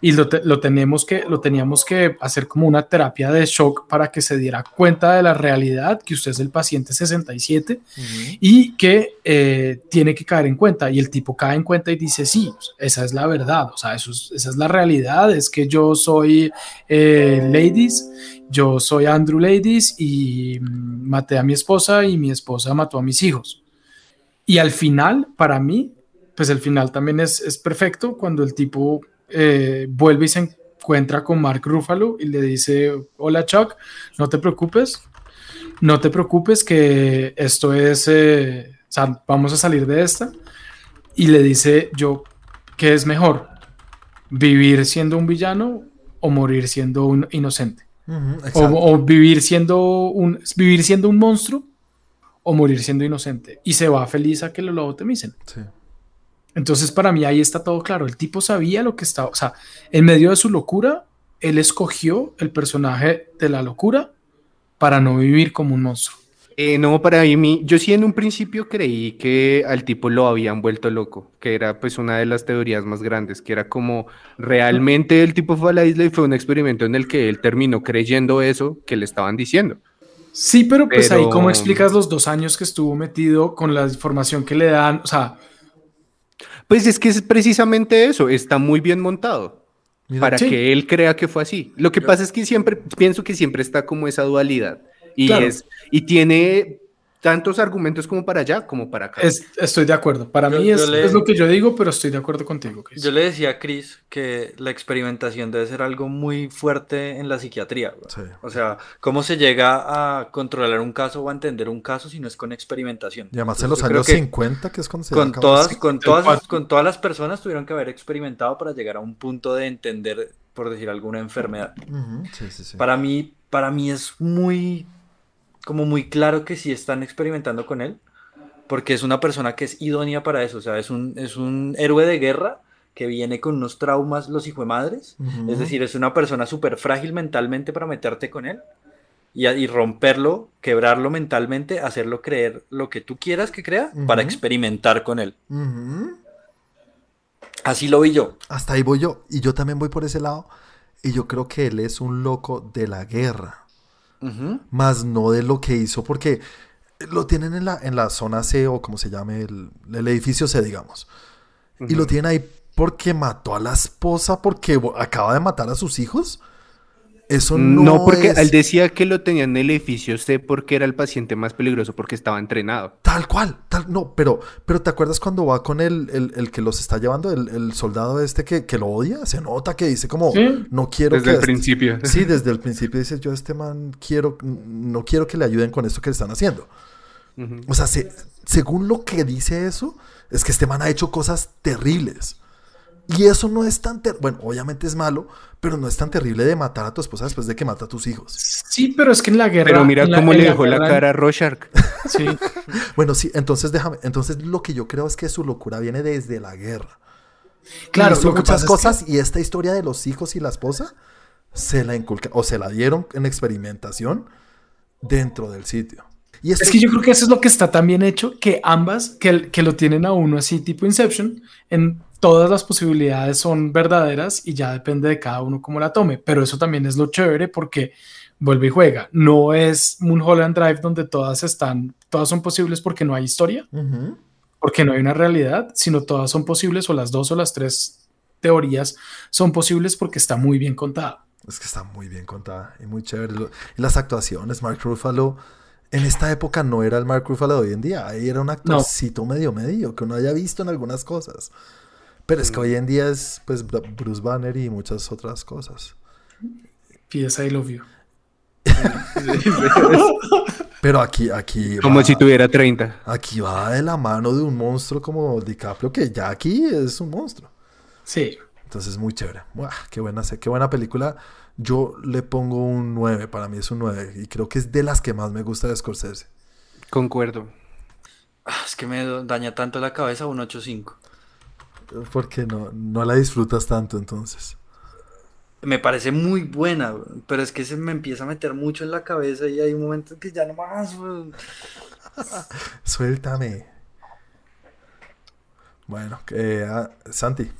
Y lo, te- lo, tenemos que, lo teníamos que hacer como una terapia de shock para que se diera cuenta de la realidad, que usted es el paciente 67 Ujú. y que eh, tiene que caer en cuenta. Y el tipo cae en cuenta y dice, sí, esa es la verdad, o sea, eso es- esa es la realidad, es que yo soy eh, Ladies, yo soy Andrew Ladies y mm, maté a mi esposa y mi esposa mató a mis hijos. Y al final, para mí, pues el final también es, es perfecto cuando el tipo eh, vuelve y se encuentra con Mark Ruffalo y le dice, hola Chuck, no te preocupes, no te preocupes que esto es, eh, vamos a salir de esta. Y le dice, yo, ¿qué es mejor? ¿Vivir siendo un villano o morir siendo un inocente? O vivir, siendo un, vivir siendo un monstruo o morir siendo inocente. Y se va feliz a que lo lobotomicen. Sí. Entonces, para mí ahí está todo claro. El tipo sabía lo que estaba, o sea, en medio de su locura, él escogió el personaje de la locura para no vivir como un monstruo. Eh, no, para mí, yo sí en un principio creí que al tipo lo habían vuelto loco, que era pues una de las teorías más grandes, que era como realmente el tipo fue a la isla y fue un experimento en el que él terminó creyendo eso que le estaban diciendo. Sí, pero pues ahí, ¿cómo explicas los dos años que estuvo metido con la información que le dan? O sea, Pues es que es precisamente eso, está muy bien montado para sí. que él crea que fue así. Lo que pasa es que siempre, pienso que siempre está como esa dualidad y, Claro. es, y tiene tantos argumentos como para allá como para acá. es- estoy de acuerdo. Para Yo- mí es, le- es lo que yo digo, pero estoy de acuerdo contigo. Chris. Yo le decía a Chris que la experimentación debe ser algo muy fuerte en la psiquiatría. Sí. O sea, ¿cómo se llega a controlar un caso o a entender un caso si no es con experimentación? Y además en Entonces, los yo creo años que 50, que es cuando se con todas, con todas, con todas las personas tuvieron que haber experimentado para llegar a un punto de entender, por decir alguna enfermedad. Ujú, Sí, sí, sí. Para mí, para mí es muy, como muy claro que sí están experimentando con él, porque es una persona que es idónea para eso, o sea, es un, es un héroe de guerra que viene con unos traumas los madres Ujú. es decir, es una persona súper frágil mentalmente para meterte con él y, y romperlo, quebrarlo mentalmente, hacerlo creer lo que tú quieras que crea para experimentar con él. Así lo vi yo. Hasta ahí voy yo. Y yo también voy por ese lado. Y yo creo que él es un loco de la guerra. Ujú. Más no de lo que hizo. Porque lo tienen en la, en la zona C o como se llame el, el edificio C, digamos. Y lo tienen ahí porque mató a la esposa porque acaba de matar a sus hijos. Eso no, No, porque es él decía que lo tenía en el edificio C porque era el paciente más peligroso porque estaba entrenado. tal cual. Tal, no, pero, pero ¿te acuerdas cuando va con el, el, el que los está llevando, el, el soldado este que, que lo odia? Se nota que dice como, Sí. no quiero Desde que... el este- principio. Sí, desde el principio dice, yo a este man quiero, no quiero que le ayuden con esto que le están haciendo. O sea, se- según lo que dice eso, es que este man ha hecho cosas terribles. Y eso no es tan ter- bueno, obviamente es malo, pero no es tan terrible de matar a tu esposa después de que mata a tus hijos. Sí, pero es que en la guerra. Pero mira cómo le dejó la guerra- cara a Rorschach. (laughs) Sí, (laughs) Bueno, sí, entonces déjame, entonces lo que yo creo es que su locura viene desde la guerra. claro. que muchas es cosas y esta historia de los hijos y la esposa se la inculca o se la dieron en experimentación dentro del sitio. Y Es que yo creo que eso es lo que está tan bien hecho, que ambas, que, que lo tienen a uno así tipo Inception, en todas las posibilidades son verdaderas y ya depende de cada uno cómo la tome. Pero eso también es lo chévere porque vuelve y juega. No es Mulholland Drive donde todas están, todas son posibles porque no hay historia, porque no hay una realidad, sino todas son posibles o las dos o las tres teorías son posibles porque está muy bien contada. Es que está muy bien contada y muy chévere. Y las actuaciones, Mark Ruffalo, en esta época no era el Mark Ruffalo de hoy en día. Ahí era un actorcito medio medio que uno haya visto en algunas cosas. Pero es que hoy en día es pues Bru- Bruce Banner y muchas otras cosas. P.S. I love you. (laughs) Pero aquí, aquí Como va, si tuviera 30. aquí va de la mano de un monstruo como DiCaprio, que ya aquí es un monstruo. Sí. Entonces, muy chévere. Buah, qué, buena, se- qué buena película. Yo le pongo un 9, para mí es un 9. Y creo que es de las que más me gusta de Scorsese. Concuerdo. Ah, es que me daña tanto la cabeza un 8.5. Porque no, no la disfrutas tanto entonces. me parece muy buena, pero es que se me empieza a meter mucho en la cabeza y hay un momento que ya no más. (laughs) Suéltame. Bueno, eh, ah, Santi.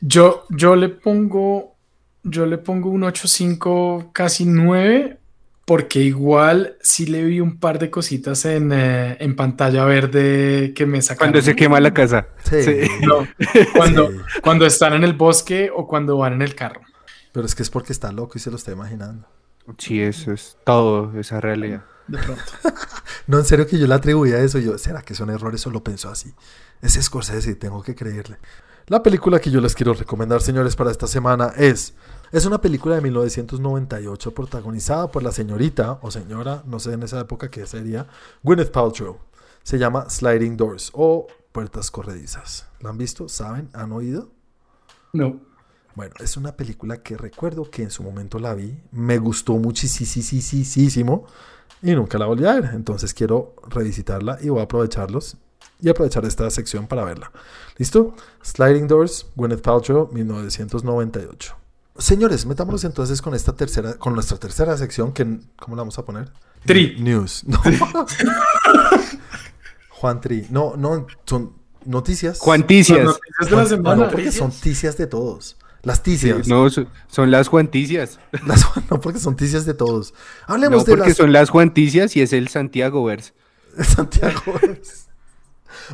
Yo, yo le pongo, yo le pongo un 8.5, casi 9, porque igual sí le vi un par de cositas en, eh, en pantalla verde que me sacaron. Cuando se quema la casa. Sí. Sí. No, (laughs) cuando, Sí. cuando están en el bosque o cuando van en el carro. Pero es que es porque está loco y se lo está imaginando. Sí, eso es todo, esa realidad. De pronto. (laughs) No, en serio que yo le atribuía a eso. Yo, ¿será que son errores o lo pensó así? Es Scorsese, tengo que creerle. La película que yo les quiero recomendar, señores, para esta semana es... Es una película de 1998 protagonizada por la señorita o señora, no sé en esa época qué sería, Gwyneth Paltrow. Se llama Sliding Doors o Puertas Corredizas. ¿La han visto? ¿Saben? ¿Han oído? No. Bueno, es una película que recuerdo que en su momento la vi, me gustó muchísimo y nunca la volví a ver. Entonces quiero revisitarla y voy a aprovecharlos y aprovechar esta sección para verla. ¿Listo? Sliding Doors, Gwyneth Paltrow, 1998. Señores, metámonos entonces con esta tercera, con nuestra tercera sección, que ¿cómo la vamos a poner? Tri. News. (laughs) No. Juan Tri. No, no, son noticias. Juanticias. noticias de la semana. no, porque son ticias de todos. Las ticias. No, so- son las Juanticias. Las- (laughs) no, porque son ticias de todos. Hablemos No, de porque las... son las Juanticias y es el Santiago Verse. (laughs) Santiago.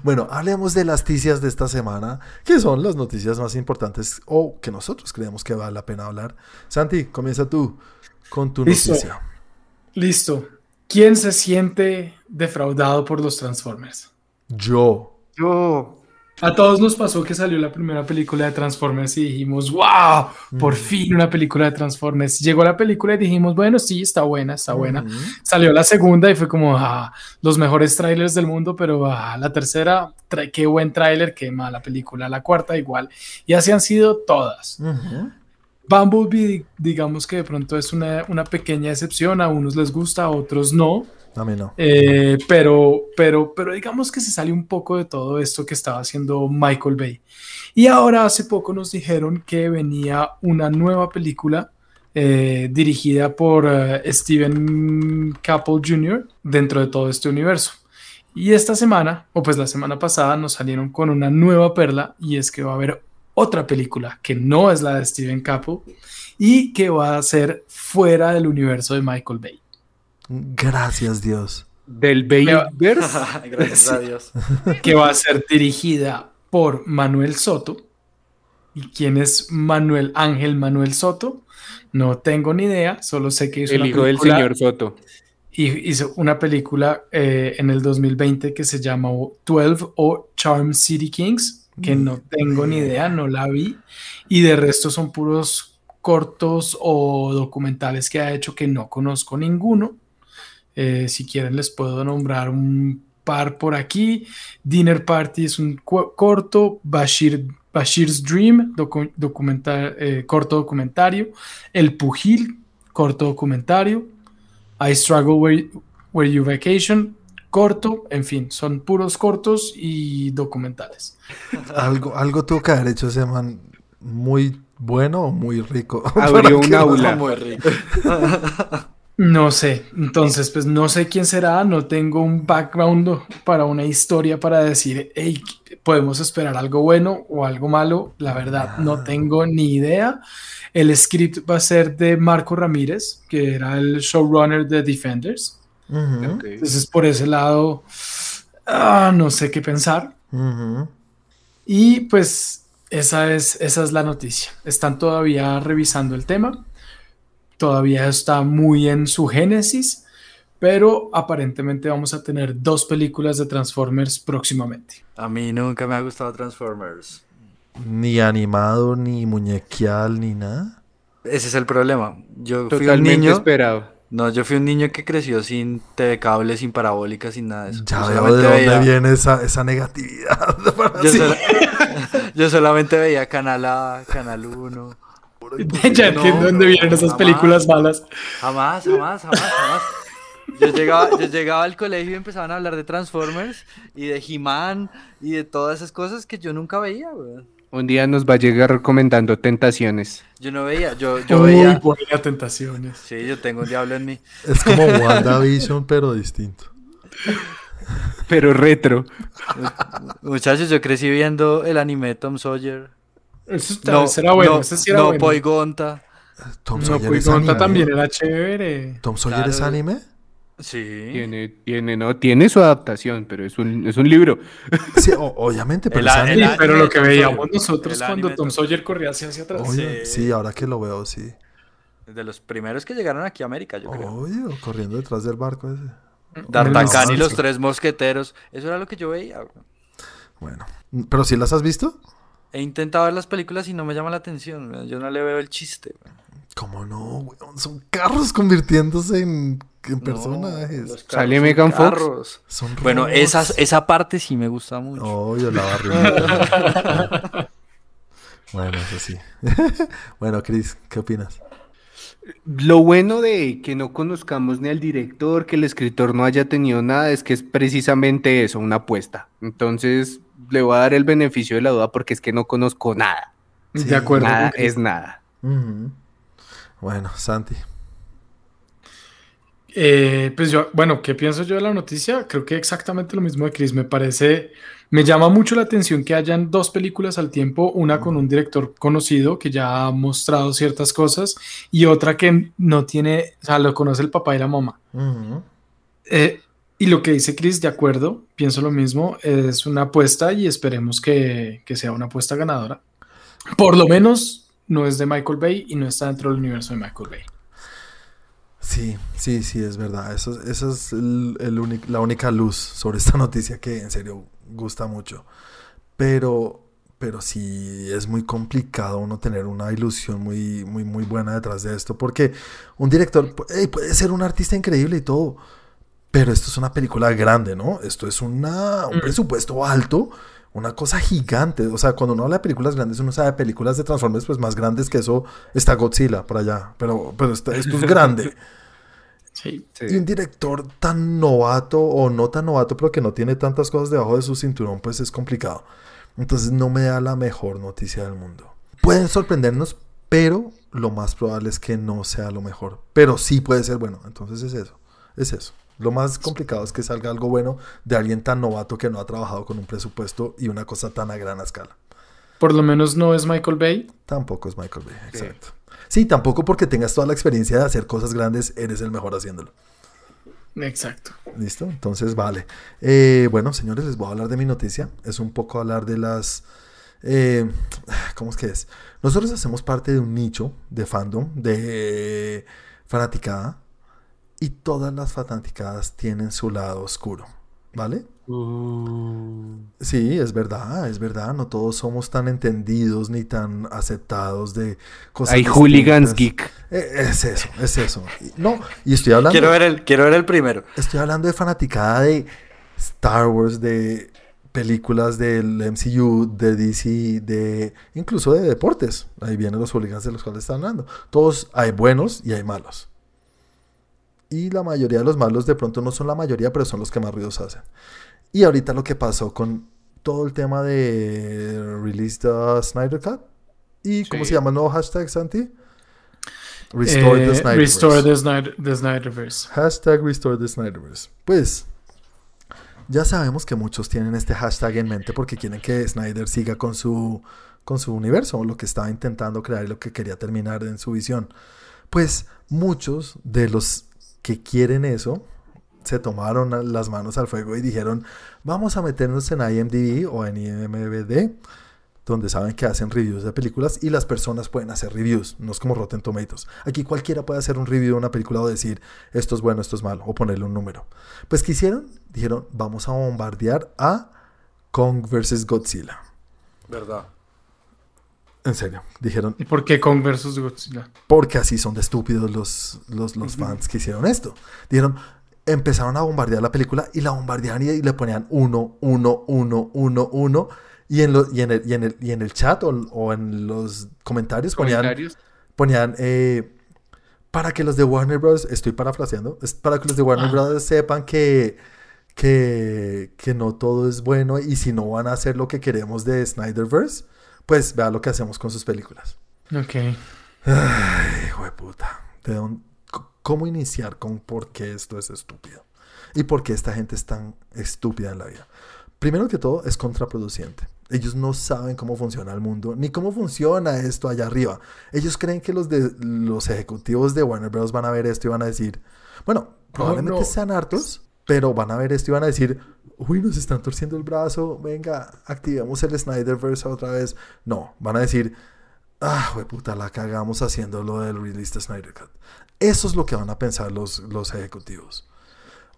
Bueno, hablemos de las ticias de esta semana, que son las noticias más importantes o que nosotros creemos que vale la pena hablar. Santi, comienza tú con tu Listo. noticia. Listo. ¿Quién se siente defraudado por los Transformers? Yo. Yo. A todos nos pasó que salió la primera película de Transformers y dijimos, wow, por Mm. fin una película de Transformers. Llegó la película y dijimos, bueno, sí, está buena, está buena. Salió la segunda y fue como, ah, los mejores trailers del mundo, pero ah, la tercera, qué buen tráiler, qué mala película. La cuarta igual. Y así han sido todas. Bumblebee, digamos que de pronto es una, una pequeña excepción, a unos les gusta, a otros no. A mí no. Eh, pero, pero, pero digamos que se sale un poco de todo esto que estaba haciendo Michael Bay. Y ahora hace poco nos dijeron que venía una nueva película eh, dirigida por eh, Steven Caple Jr. dentro de todo este universo. Y esta semana, o pues la semana pasada, nos salieron con una nueva perla y es que va a haber otra película que no es la de Steven Caple y que va a ser fuera del universo de Michael Bay. Gracias, Dios. Del. Bayverse. (laughs) Gracias a Dios. (laughs) que va a ser dirigida por Manuel Soto. ¿Y quién es Manuel Ángel Manuel Soto? No tengo ni idea, solo sé que hizo El una hijo del señor Soto. y hizo una película eh, en el 2020 que se llamó 12 o Charm City Kings, que no tengo ni idea, no la vi. Y de resto son puros cortos o documentales que ha hecho que no conozco ninguno. Eh, si quieren les puedo nombrar un par por aquí. Dinner Party es un corto. Bashir, Bashir's Dream, docu- documental, eh, corto documentario. El Pugil, corto documentario. I Struggle Where, Where You Vacation, corto, en fin, son puros cortos y documentales. Algo, algo tuvo que haber hecho ese man muy bueno o muy rico. (laughs) Abrió un aula. Muy rico. No sé, entonces pues no sé quién será, no tengo un background para una historia para decir, hey, podemos esperar algo bueno o algo malo, la verdad no tengo ni idea. El script va a ser de Marco Ramírez, que era el showrunner de Defenders. Entonces por ese lado, ah, no sé qué pensar. Y pues esa es, esa es la noticia. Están todavía revisando el tema. Todavía está muy en su génesis, pero aparentemente vamos a tener dos películas de Transformers próximamente. A mí nunca me ha gustado Transformers. Ni animado, ni muñequial, ni nada. Ese es el problema. Yo fui un Totalmente niño. esperado. No, yo fui un niño que creció sin TV cable, sin parabólica, sin nada de eso. Ya Yo veo solamente de dónde veía- viene esa, esa negatividad. (laughs) para Yo, sí. sola- (laughs) yo solamente veía Canal A, Canal 1. (laughs) ya No, entiendo dónde no, vienen esas jamás. películas malas. Jamás, jamás, jamás, jamás. Yo llegaba, yo llegaba al colegio y empezaban a hablar de Transformers y de He-Man y de todas esas cosas que yo nunca veía, weón. Un día nos va a llegar recomendando tentaciones. Yo no veía, yo, yo Uy, veía. buena tentaciones. Sí, yo tengo un diablo en mí. Es como (laughs) WandaVision, pero distinto. Pero retro. Muchachos, yo crecí viendo el anime de Tom Sawyer. Eso está- será bueno, no, ese sí era no bueno. Poigonta. Tom No, Sawyer pues es Gonta anime. también era chévere. ¿Tom Sawyer es anime? Sí. Tiene, tiene, no, tiene su adaptación, pero es un, es un libro. Sí, o- obviamente, pero El el anime pero lo que veíamos Sawyer. nosotros El cuando Tom Sawyer corría hacia, hacia atrás. Oye, Sí. sí, ahora que lo veo, sí. De los primeros que llegaron aquí a América, yo creo. Oye, corriendo detrás del barco ese. D'Artagnan y los tres mosqueteros. Eso era lo que yo veía. güey. Bueno, pero si las has visto? He intentado ver las películas y no me llama la atención. Yo no le veo el chiste. güey. ¿Cómo no, weón? Son carros convirtiéndose en, en No, personajes. los carros ¿Sale son Megan Fox? carros. Son Bueno, esas, esa parte sí me gusta mucho. Oye, la barriga. (laughs) (laughs) bueno, eso sí. (laughs) bueno, Chris, ¿qué opinas? Lo bueno de que no conozcamos ni al director, que el escritor no haya tenido nada, es que es precisamente eso, una apuesta. Entonces, le voy a dar el beneficio de la duda porque es que no conozco nada. Sí, de acuerdo. Nada es nada. Bueno, Santi. Eh, pues yo, bueno, ¿qué pienso yo de la noticia? Creo que exactamente lo mismo de Chris. Me parece, me llama mucho la atención que hayan dos películas al tiempo, una con un director conocido que ya ha mostrado ciertas cosas y otra que no tiene, o sea, lo conoce el papá y la mamá. Eh, y lo que dice Chris, de acuerdo, pienso lo mismo, es una apuesta y esperemos que, que sea una apuesta ganadora. Por lo menos no es de Michael Bay y no está dentro del universo de Michael Bay. Sí, sí, sí, es verdad. Eso, esa es el- el únic- la única luz sobre esta (laughs) noticia que en serio gusta mucho. Pero, pero sí es muy complicado uno tener una ilusión muy, muy, muy buena detrás de esto. Porque un director pu- ey, puede ser un artista increíble y todo. Pero esto es una película grande, ¿no? Esto es una, un Mm. presupuesto alto, una cosa gigante. O sea, cuando uno habla de películas grandes, uno sabe de películas de Transformers, pues más grandes que eso está Godzilla por allá. Pero, pero esto es (laughs) grande. Sí. Y un director tan novato o no tan novato, pero que no tiene tantas cosas debajo de su cinturón, pues es complicado. Entonces no me da la mejor noticia del mundo. Pueden sorprendernos, pero lo más probable es que no sea lo mejor. Pero sí puede ser bueno. Entonces es eso. Es eso. Lo más complicado es que salga algo bueno de alguien tan novato que no ha trabajado con un presupuesto y una cosa tan a gran escala. Por lo menos no es Michael Bay. Tampoco es Michael Bay, exacto. Sí, tampoco porque tengas toda la experiencia de hacer cosas grandes, eres el mejor haciéndolo. Exacto. ¿Listo? Entonces, vale. Eh, bueno, señores, les voy a hablar de mi noticia. Es un poco hablar de las... eh, ¿Cómo es que es? Nosotros hacemos parte de un nicho de fandom, de fanaticada, y todas las fanaticadas tienen su lado oscuro, ¿vale? Sí, es verdad, es verdad. No todos somos tan entendidos ni tan aceptados de cosas. Hay hooligans geek. Eh, es eso, es eso. No, y estoy hablando... Quiero ver, el, quiero ver el primero. Estoy hablando de fanaticada de Star Wars, de películas del MCU, de DC, de incluso de deportes. Ahí vienen los hooligans de los cuales están hablando. Todos hay buenos y hay malos. Y la mayoría de los malos de pronto no son la mayoría, pero son los que más ruidos hacen. Y ahorita lo que pasó con todo el tema de Release the Snyder Cut. ¿Y cómo se llama el nuevo hashtag, Santi? Restore the Eh, Snyderverse. Restore the, Snyder, the Snyderverse. Hashtag Restore the Snyderverse. Pues ya sabemos que muchos tienen este hashtag en mente porque quieren que Snyder siga con su, con su universo, lo que estaba intentando crear y lo que quería terminar en su visión. Pues muchos de los que quieren eso se tomaron las manos al fuego y dijeron, vamos a meternos en IMDb o en IMDb, donde saben que hacen reviews de películas y las personas pueden hacer reviews, no es como Rotten Tomatoes. Aquí cualquiera puede hacer un review de una película o decir, esto es bueno, esto es malo, o ponerle un número. Pues, ¿qué hicieron? Dijeron, vamos a bombardear a Kong vs. Godzilla. ¿Verdad? En serio, dijeron, ¿Y por qué Kong versus Godzilla? porque así son de estúpidos los, los, los fans que hicieron esto. Dijeron, empezaron a bombardear la película y la bombardeaban y, y le ponían uno, uno, uno, uno, uno. Y en, lo- y en, el, y en, el, y en el chat o, o en los comentarios ponían, ¿Comentarios? ponían eh, para que los de Warner Bros. Estoy parafraseando. Es para que los de Warner Ah. Bros. sepan que, que, que no todo es bueno y si no van a hacer lo que queremos de Snyderverse, pues vea lo que hacemos con sus películas. Ok. Ay, hijo de puta. ¿De dónde- ¿Cómo iniciar con por qué esto es estúpido? ¿Y por qué esta gente es tan estúpida en la vida? Primero que todo, es contraproducente. Ellos no saben cómo funciona el mundo, ni cómo funciona esto allá arriba. Ellos creen que los, de, los ejecutivos de Warner Bros. van a ver esto y van a decir, bueno, probablemente no. sean hartos, pero van a ver esto y van a decir, uy, nos están torciendo el brazo, venga, activemos el Snyderverse otra vez. No, van a decir, ah, we puta, la cagamos haciendo lo del release de Snyder Cut. Eso es lo que van a pensar los, los ejecutivos.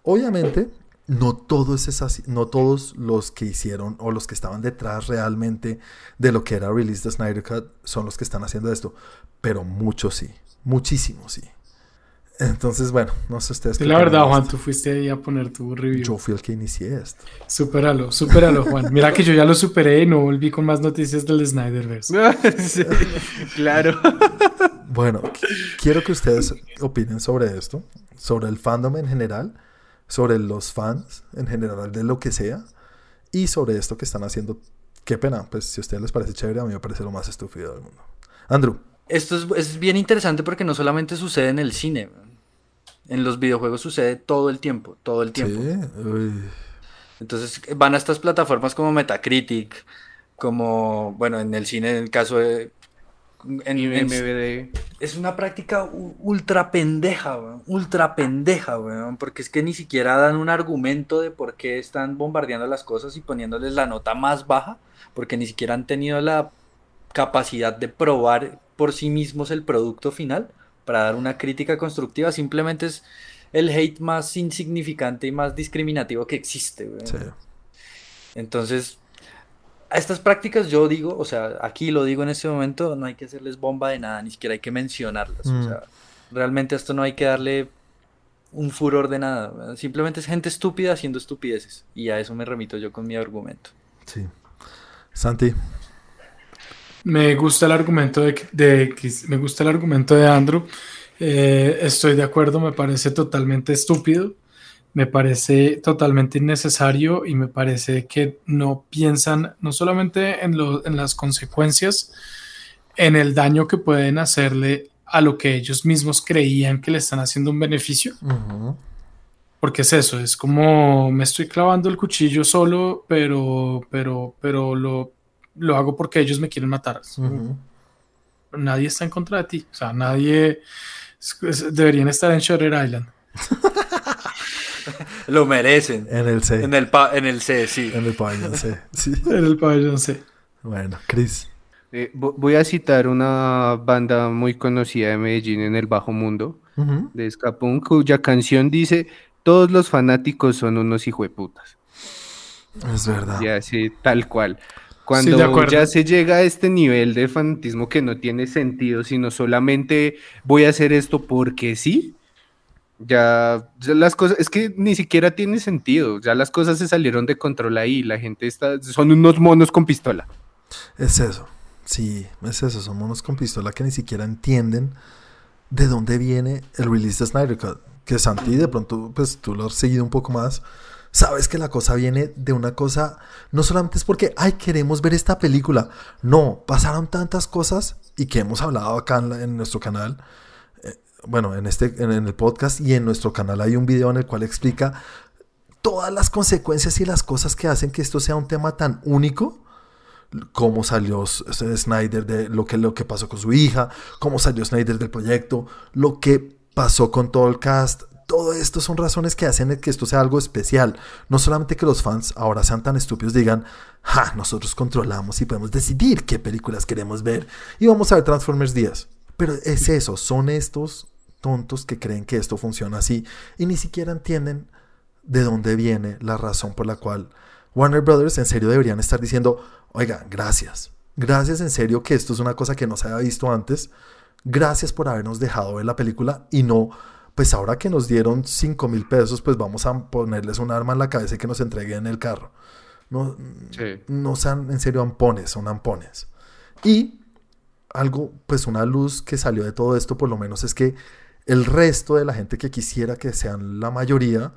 Obviamente, no todo es no todos los que hicieron o los que estaban detrás realmente de lo que era release de Snyder Cut son los que están haciendo esto, pero muchos sí, muchísimos sí. Entonces, bueno, no sé ustedes. Sí, qué la verdad, Juan, esto. tú fuiste ahí a poner tu review. Yo fui el que inicié esto. Supéralo, supéralo, Juan. (laughs) Mira que yo ya lo superé y no volví con más noticias del Snyderverse. (laughs) Sí, claro. (laughs) Bueno, qu- quiero que ustedes opinen sobre esto, sobre el fandom en general, sobre los fans en general de lo que sea, y sobre esto que están haciendo. Qué pena, pues si a ustedes les parece chévere, a mí me parece lo más estúpido del mundo. Andrew, Esto es, es bien interesante porque no solamente sucede en el cine. En los videojuegos sucede todo el tiempo, todo el sí, tiempo. uy, Entonces van a estas plataformas como Metacritic, como, bueno, en el cine, en el caso de... en- en- MVD. es una práctica ultra pendeja, weón, ultra pendeja, weón, porque es que ni siquiera dan un argumento de por qué están bombardeando las cosas y poniéndoles la nota más baja, porque ni siquiera han tenido la capacidad de probar por sí mismos el producto final para dar una crítica constructiva, simplemente es el hate más insignificante y más discriminativo que existe, sí. Entonces, a estas prácticas yo digo, o sea, aquí lo digo en este momento, no hay que hacerles bomba de nada, ni siquiera hay que mencionarlas. Mm. O sea, realmente a esto no hay que darle un furor de nada. Simplemente es gente estúpida haciendo estupideces. Y a eso me remito yo con mi argumento. sí. Santi, Me gusta el argumento de, de- me gusta el argumento de Andrew. Eh, estoy de acuerdo, me parece totalmente estúpido, me parece totalmente innecesario y me parece que no piensan no solamente en, lo- en las consecuencias, en el daño que pueden hacerle a lo que ellos mismos creían que le están haciendo un beneficio. Porque es eso, es como me estoy clavando el cuchillo solo, pero, pero, pero lo, lo hago porque ellos me quieren matar. Nadie está en contra de ti. O sea, nadie es- es- deberían estar en Shutter Island. (laughs) Lo merecen. en el C, En el, pa- en el C, sí. en el pabellón C. Sí. (laughs) En el pabellón C. Bueno, Chris. Eh, vo- voy a citar una banda muy conocida de Medellín en el Bajo Mundo, de punk, cuya canción dice: Todos los fanáticos son unos hijueputas. Es verdad. Ya, sí, tal cual. Cuando acuerdo. ya se llega a este nivel de fanatismo que no tiene sentido, sino solamente voy a hacer esto porque sí, ya, ya las cosas, es que ni siquiera tiene sentido, ya las cosas se salieron de control ahí, la gente está, son unos monos con pistola. Es eso. Sí, es eso. Son monos con pistola que ni siquiera entienden de dónde viene el release de Snyder Cut. Que Santi, de pronto, pues tú lo has seguido un poco más. Sabes que la cosa viene de una cosa. No solamente es porque, ay, queremos ver esta película. No, pasaron tantas cosas y que hemos hablado acá en, en nuestro canal. eh, bueno, en, este, en, el podcast y en nuestro canal hay un video en el cual explica todas las consecuencias y las cosas que hacen que esto sea un tema tan único cómo salió Snyder de lo que, lo que pasó con su hija, cómo salió Snyder del proyecto, lo que pasó con todo el cast. Todo esto son razones que hacen que esto sea algo especial. No solamente que los fans ahora sean tan estúpidos, digan, ja, nosotros controlamos y podemos decidir qué películas queremos ver y vamos a ver Transformers 10. Pero es eso, son estos tontos que creen que esto funciona así y ni siquiera entienden de dónde viene la razón por la cual Warner Brothers en serio deberían estar diciendo, oiga, gracias, gracias en serio que esto es una cosa que no se había visto antes, gracias por habernos dejado ver la película y no, pues ahora que nos dieron 5 mil pesos, pues vamos a ponerles un arma en la cabeza y que nos entreguen el carro. No, Sí. no sean en serio ampones, son ampones. Y algo, pues una luz que salió de todo esto, por lo menos, es que el resto de la gente que quisiera que sean la mayoría,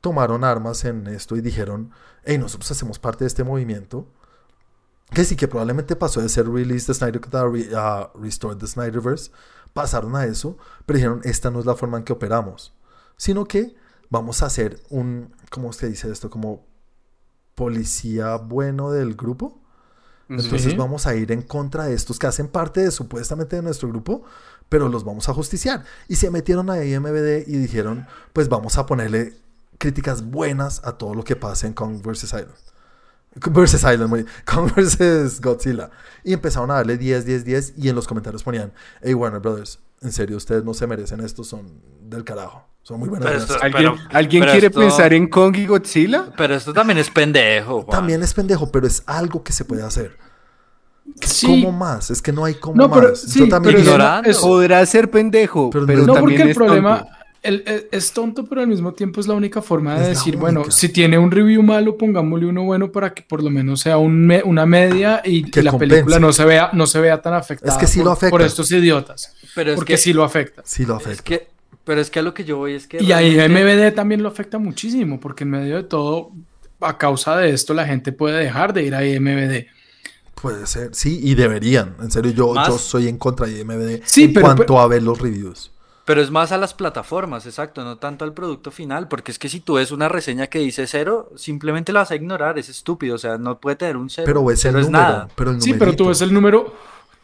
tomaron armas en esto y dijeron, hey, nosotros hacemos parte de este movimiento que sí, que probablemente pasó de ser Release the Snyder Cut a re- a Restore the Snyderverse, pasaron a eso, pero dijeron, esta no es la forma en que operamos, sino que vamos a hacer un, ¿cómo se dice esto? Como policía bueno del grupo. Entonces Sí. vamos a ir en contra de estos que hacen parte de supuestamente de nuestro grupo, pero los vamos a justiciar. Y se metieron a IMBD y dijeron, pues vamos a ponerle críticas buenas a todo lo que pase en Kong vs. Island. Vs. Island, muy- Kong vs. Godzilla. Y empezaron a darle 10, 10, 10 y en los comentarios ponían, hey Warner Brothers, en serio, ustedes no se merecen esto, son del carajo. Son muy buenas. Pero ideas". esto- ¿Alguien, Pero- ¿alguien pero quiere esto- pensar en Kong y Godzilla? Pero esto también es pendejo. Juan. También es pendejo, pero es algo que se puede hacer. Sí. ¿Cómo más? Es que no hay cómo No, pero más. sí, Yo también pero eso- Podrá ser pendejo, Pero pero, no- No, también porque el es problema tonto. El- el- es tonto, pero al mismo tiempo es la única forma de Es decir, bueno, si tiene un review malo, pongámosle uno bueno para que por lo menos sea un me- una media y, Que y la compense. película no se vea, no se vea tan afectada Es que sí por, lo afecta. por estos idiotas. Pero es porque que, sí lo afecta. Sí lo es afecta. que, pero es que a lo que yo voy es que. Y ahí realmente- MBD también lo afecta muchísimo, porque en medio de todo, a causa de esto, la gente puede dejar de ir a IMBD. Puede ser, sí, y deberían. En serio, yo, Más- yo soy en contra de IMBD Sí, en pero- cuanto pero- a ver los reviews. Pero es más a las plataformas, exacto, no tanto al producto final, porque es que si tú ves una reseña que dice cero, simplemente la vas a ignorar, es estúpido, o sea, no puede tener un cero. Pero es el cero es número. nada. Pero el Sí, pero tú ves el número,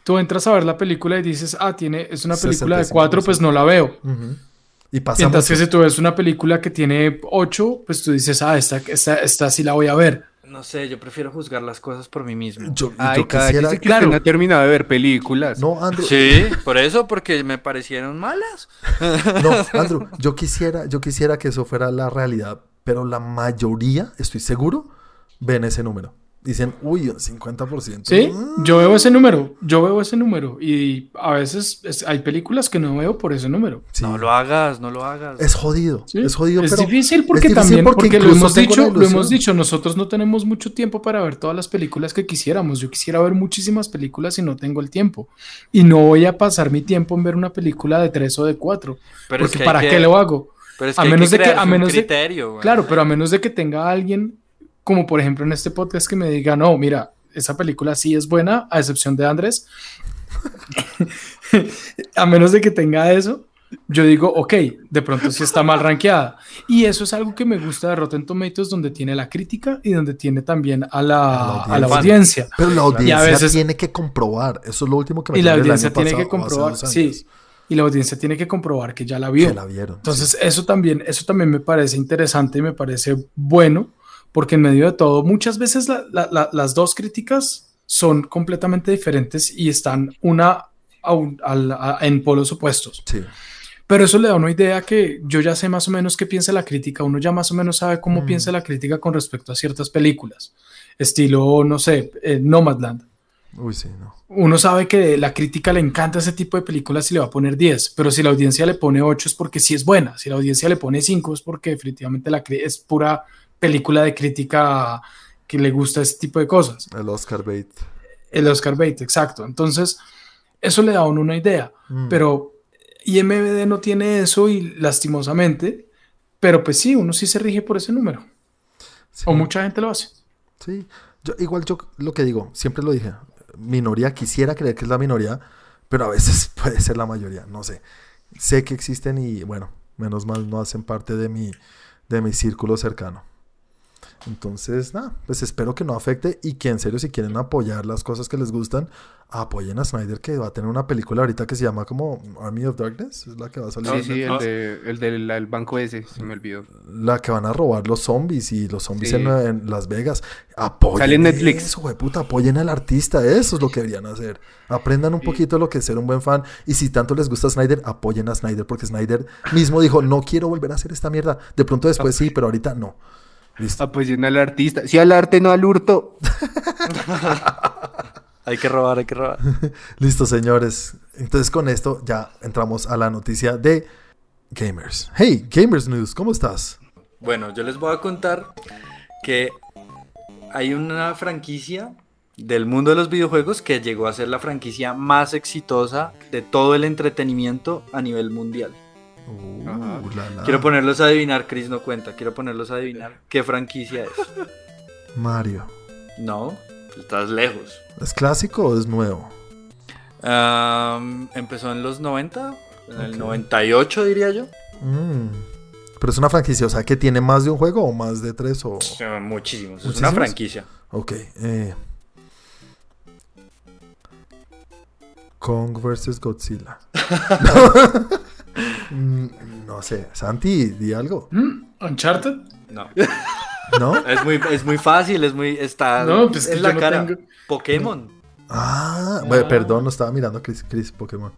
tú entras a ver la película y dices, ah, tiene, es una película de 65%. cuatro, pues no la veo. Y pasa Mientras que si tú ves una película que tiene 8, pues tú dices, ah, esta, esta, esta sí la voy a ver. No sé, yo prefiero juzgar las cosas por mí mismo. Yo, Ay, yo quisiera... cállese que claro. usted no ha terminado de ver películas. No, Andrew, Sí, por eso, porque me parecieron malas. no, Andrew, yo quisiera, yo quisiera que eso fuera la realidad, pero la mayoría, estoy seguro, ven ese número. Dicen, uy, un 50%. Sí, Mm. yo veo ese número, yo veo ese número y a veces es- hay películas que no veo por ese número. Sí. No lo hagas, no lo hagas. Es jodido, ¿sí? es jodido, es pero difícil porque es difícil también, porque porque, lo hemos dicho, lo hemos dicho, nosotros no tenemos mucho tiempo para ver todas las películas que quisiéramos. Yo quisiera ver muchísimas películas y no tengo el tiempo. Y no voy a pasar mi tiempo en ver una película de tres o de cuatro. Pero es porque que hay ¿para que- qué lo hago? Pero es a que hay menos de que- a menos de- criterio, güey. Claro, pero a menos de que tenga alguien, como por ejemplo en este podcast, que me diga, no, mira, esa película sí es buena, a excepción de Andrés. (laughs) a menos de que tenga eso, yo digo, ok, de pronto sí está mal rankeada. Y eso es algo que me gusta de Rotten Tomatoes, donde tiene la crítica y donde tiene también a la, A la a la audiencia. Pero la audiencia veces- tiene que comprobar. Eso es lo último que me Y la el audiencia año tiene pasado que comprobar, sí, y la audiencia tiene que comprobar que ya la vio. que la vieron. Entonces, eso también, eso también me parece interesante y me parece bueno, porque en medio de todo, muchas veces la- la- la- las dos críticas son completamente diferentes y están una a un- a- en polos opuestos. Sí. Pero eso le da una idea que yo ya sé más o menos qué piensa la crítica, uno ya más o menos sabe cómo Mm. piensa la crítica con respecto a ciertas películas, estilo, no sé, eh, Nomadland. Uy, sí, no. Uno sabe que la crítica le encanta ese tipo de películas y le va a poner 10, pero si la audiencia le pone 8 es porque sí es buena, si la audiencia le pone 5 es porque definitivamente la es pura película de crítica que le gusta ese tipo de cosas. El Oscar bait. El Oscar Bate, exacto. Entonces, eso le da a uno una idea, Mm. pero IMBD no tiene eso y lastimosamente, pero pues sí, uno sí se rige por ese número, Sí. o mucha gente lo hace. Sí, yo, igual yo lo que digo, siempre lo dije, minoría, quisiera creer que es la minoría, pero a veces (laughs) puede ser la mayoría, no sé. Sé que existen y bueno, menos mal no hacen parte de mi, de mi círculo cercano. Entonces, nada, pues espero que no afecte y que en serio si quieren apoyar las cosas que les gustan, apoyen a Snyder que va a tener una película ahorita que se llama como Army of Darkness, es la que va a salir. Sí, sí, el, de, el del el banco ese, se me olvidó. La que van a robar los zombies y los zombies Sí. en, en Las Vegas. Apoyen Sale en Netflix. Eso, güey, puta, apoyen al artista. Eso es lo que deberían hacer. Aprendan un poquito lo que es ser un buen fan. Y si tanto les gusta Snyder, apoyen a Snyder. Porque Snyder mismo dijo, no quiero volver a hacer esta mierda. De pronto después sí, pero ahorita no. Listo. Apoyen al artista. Sí, al arte, no al hurto. (laughs) Hay que robar, hay que robar. (laughs) Listo, señores. Entonces con esto ya entramos a la noticia de Gamers. Hey, Gamers News, ¿cómo estás? Bueno, yo les voy a contar que hay una franquicia del mundo de los videojuegos que llegó a ser la franquicia más exitosa de todo el entretenimiento a nivel mundial. Uh, Ajá. la, la. Quiero ponerlos a adivinar, Chris no cuenta, quiero ponerlos a adivinar qué franquicia es. Mario. No, Estás lejos. ¿Es clásico o es nuevo? Empezó en los 90, en el Ok. 98 diría yo. Mm. Pero es una franquicia, o sea, que tiene más de un juego o más de tres o... Muchísimos. Es una franquicia. Ok. Eh. Kong vs. Godzilla. (laughs) (laughs) Mm, no sé. Santi, di algo. Mm, Uncharted. No. (laughs) ¿No? Es muy, es muy fácil, es muy. Está No, pues que yo la no cara. tengo- Pokémon. Ah, bueno, Ah. perdón, no estaba mirando a Chris, Chris Pokémon.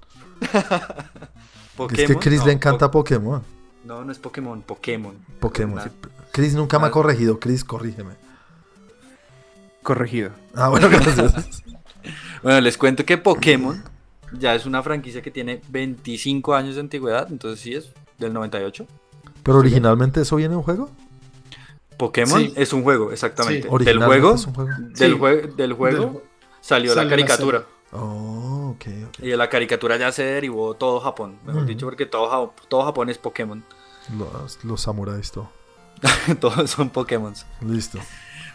Pokémon. (laughs) Es que Chris no, le encanta Po- Pokémon. No, no es Pokémon, Pokémon. Pokémon. Sí. Chris nunca me ha corregido. Chris, corrígeme. Corregido. Ah, bueno, (laughs) gracias. Bueno, les cuento que Pokémon ya es una franquicia que tiene 25 años de antigüedad, entonces sí es del 98. Pero originalmente eso viene en un juego. Pokémon Sí. es un juego, exactamente. Sí. Del Originalmente juego, es un juego. del, Sí. jue- del juego Del- salió salió la la caricatura. Oh, ok, ok. Y de la caricatura ya se derivó todo Japón, mejor dicho, porque todo, Ja- todo Japón es Pokémon. Los, los samuráis, todo. (laughs) Todos son Pokémon. Listo.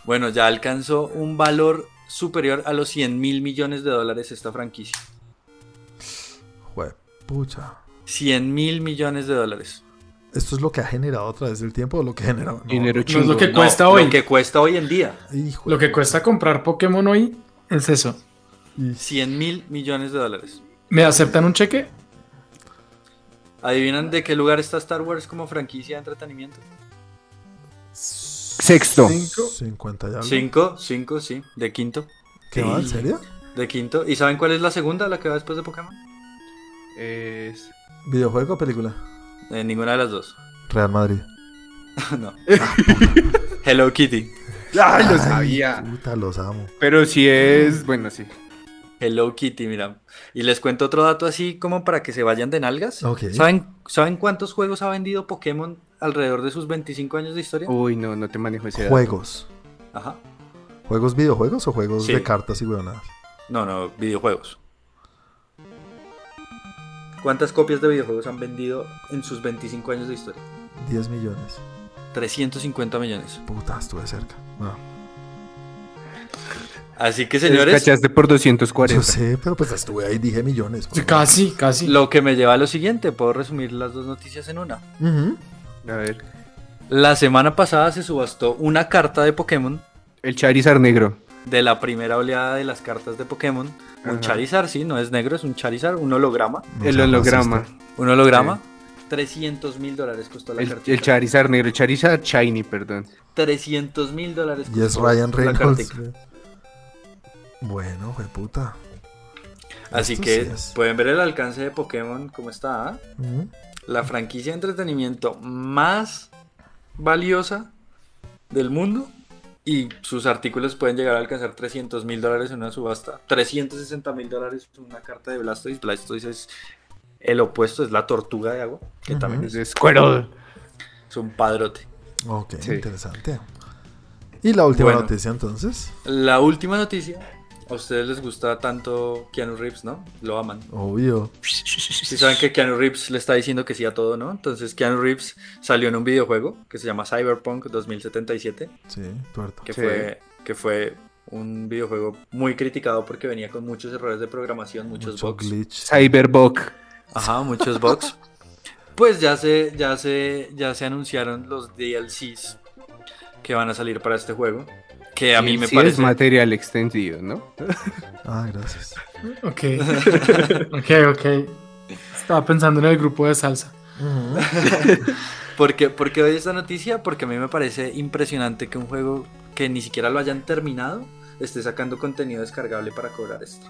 Bueno, ya alcanzó un valor superior a los 100 mil millones de dólares esta franquicia. Pucha. 100 mil millones de dólares. ¿Esto es lo que ha generado a través del tiempo o lo que genera? No, Dinero No es chingo. lo que No, cuesta hoy. Lo que cuesta hoy en día. Hijo Lo que cuesta comprar Pokémon hoy es eso. Y- 100 mil millones de dólares. ¿Me aceptan un cheque? ¿Adivinan de qué lugar está Star Wars como franquicia de entretenimiento? Sexto. Cinco. 50 y algo. Cinco, cinco, sí, de quinto. ¿Qué va? ¿En serio? De quinto. ¿Y saben cuál es la segunda, la que va después de Pokémon? Es... ¿Videojuego o película? Eh, ninguna de las dos. Real Madrid. (laughs) no. (laughs) Hello Kitty. ¡Ay, lo sabía! Puta, los amo. Pero si es... Bueno, sí. Hello Kitty, mira. Y les cuento otro dato así como para que se vayan de nalgas. Ok. ¿Saben, ¿Saben cuántos juegos ha vendido Pokémon alrededor de sus 25 años de historia? Uy, no, no te manejo ese dato. Juegos. Ajá. ¿Juegos videojuegos o juegos Sí. de cartas y huevonadas? No, no, videojuegos. ¿Cuántas copias de videojuegos han vendido en sus 25 años de historia? 10 millones. 350 millones. Puta, estuve cerca. No. Así que, Te señores, descachaste por 240. Yo sé, pero pues estuve ahí, dije millones. Sí, Casi, casi. lo que me lleva a lo siguiente, puedo resumir las dos noticias en una. Ujú. A ver. La semana pasada se subastó una carta de Pokémon El Charizard negro. de la primera oleada de las cartas de Pokémon. Un. Charizard, sí, no es negro, es un Charizard, un holograma. El seas holograma. racista. Un holograma. 300 mil dólares costó la El, carta. el Charizard negro. El Charizard shiny, perdón. 300 mil dólares Y es costó Ryan Reynolds. Bueno, fue puta. Así Esto que sí pueden ver el alcance de Pokémon como está. ¿ah? La franquicia de entretenimiento más valiosa del mundo. Y sus artículos pueden llegar a alcanzar 300 mil dólares en una subasta. 360 mil dólares en una carta de Blastoise. Blastoise es el opuesto, es la tortuga de agua. Que también Es Squirtle. es un padrote. Ok, Sí. interesante. Y la última Bueno. noticia entonces. La última noticia. A ustedes les gusta tanto Keanu Reeves, ¿no? Lo aman. Obvio. Si saben que Keanu Reeves le está diciendo que sí a todo, ¿no? Entonces Keanu Reeves salió en un videojuego que se llama Cyberpunk 2077, Sí, tuerto. que Sí. fue que fue un videojuego muy criticado porque venía con muchos errores de programación, muchos Mucho bugs. glitch. Cyberbug. Ajá, muchos bugs. Pues ya se ya se ya se anunciaron los DLCs que van a salir para este juego, que a mí me Sí parece es material extendido, ¿no? Ah, gracias. Ok. (laughs) ok, ok. Estaba pensando en el grupo de salsa. ¿Por qué, por qué doy esta noticia? Porque a mí me parece impresionante que un juego que ni siquiera lo hayan terminado esté sacando contenido descargable para cobrar esto.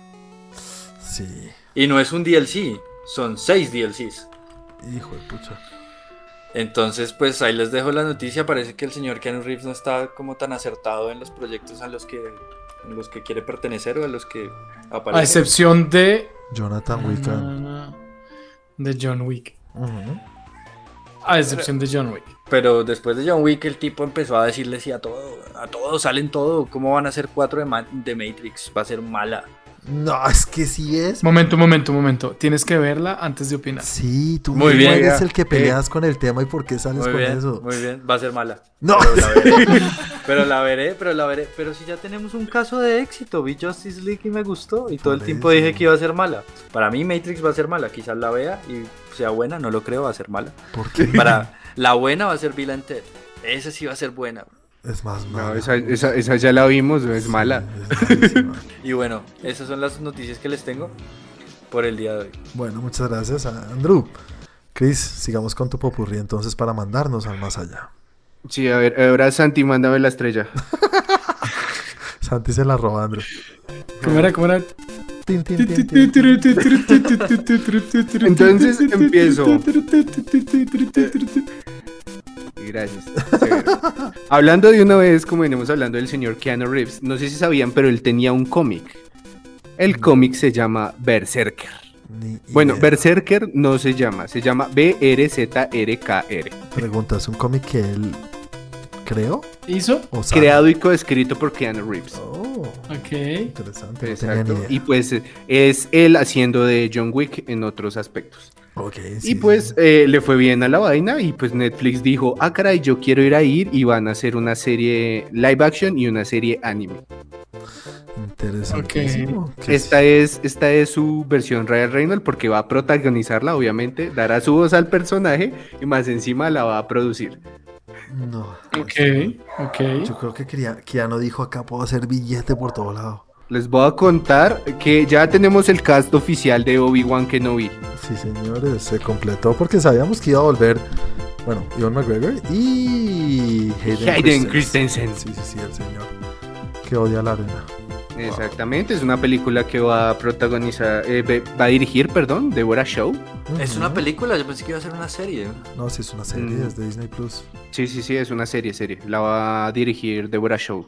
Sí. Y no es un DLC, son seis DLCs. Hijo de pucha. Entonces, pues ahí les dejo la noticia. Parece que el señor Keanu Reeves no está como tan acertado en los proyectos a los que, en los que quiere pertenecer o a los que A aparece. excepción de. Jonathan Wiccan. De John Wick. Ujú. A excepción de John Wick. Pero después de John Wick, el tipo empezó a decirle sí a todo. A todo, salen todo. ¿Cómo van a ser cuatro de, Ma- de Matrix? Va a ser mala. No, es que sí es. Momento, momento, momento. Tienes que verla antes de opinar. Sí, tú Muy bien. eres el que Eh. peleas con el tema y por qué sales Muy con bien, eso. muy bien. Va a ser mala. No. Pero la veré. (laughs) Pero la veré, pero la veré. Pero si ya tenemos un caso de éxito, vi Justice League y me gustó. Y todo el tiempo eso. dije que iba a ser mala. Para mí Matrix va a ser mala. Quizás la vea y sea buena, no lo creo, va a ser mala. ¿Por qué? Para la buena va a ser Bill Ted. Esa sí va a ser buena. Es más No, mala. esa, esa- esa ya la vimos, es Sí, mala. es malísima. (laughs) Y bueno, esas son las noticias que les tengo por el día de hoy. bueno, muchas gracias, Andrew. Chris, sigamos con tu popurrí entonces para mandarnos al más allá. Sí, a ver, ahora Santi, mándame la estrella. (laughs) Santi se la roba, Andrew. ¿Cómo era? ¿Cómo era? Entonces, empiezo. (laughs) Gracias. Hablando de una vez, como venimos hablando del señor Keanu Reeves, no sé si sabían, pero él tenía un cómic. El cómic se llama Berserker. Bueno. Berserker no se llama, se llama B-R-Z-R-K-R. Pregunta, ¿es un cómic que él creó? ¿Hizo? Creado y coescrito por Keanu Reeves. Oh, Ok. interesante. No tenía Exacto. ni idea. Y pues eh, es él haciendo de John Wick en otros aspectos. Y sí, pues sí. eh, le fue bien a la vaina y pues Netflix dijo, ah caray, yo quiero ir a ir y van a hacer una serie live action y una serie anime. Interesantísimo. Que Esta es, esta es su versión Ryan Reynolds porque va a protagonizarla, obviamente, dará su voz al personaje y más encima la va a producir. No. Ok, ok. Yo creo que Kria- Keanu dijo acá puedo hacer billete por todo lado. Les voy a contar que ya tenemos el cast oficial de Obi-Wan Kenobi. Sí, señores, se completó porque sabíamos que iba a volver, bueno, Ivan McGregor y Hayden, Hayden Christensen. Christensen. Sí, sí, sí, el señor que odia la arena. Exactamente, es una película que va a protagonizar, eh, va a dirigir, perdón, Deborah Show. Es una película, yo pensé que iba a ser una serie. No, sí, es una serie, Mm. es de Disney Plus. Sí, sí, sí, es una serie, serie. La va a dirigir Deborah Show,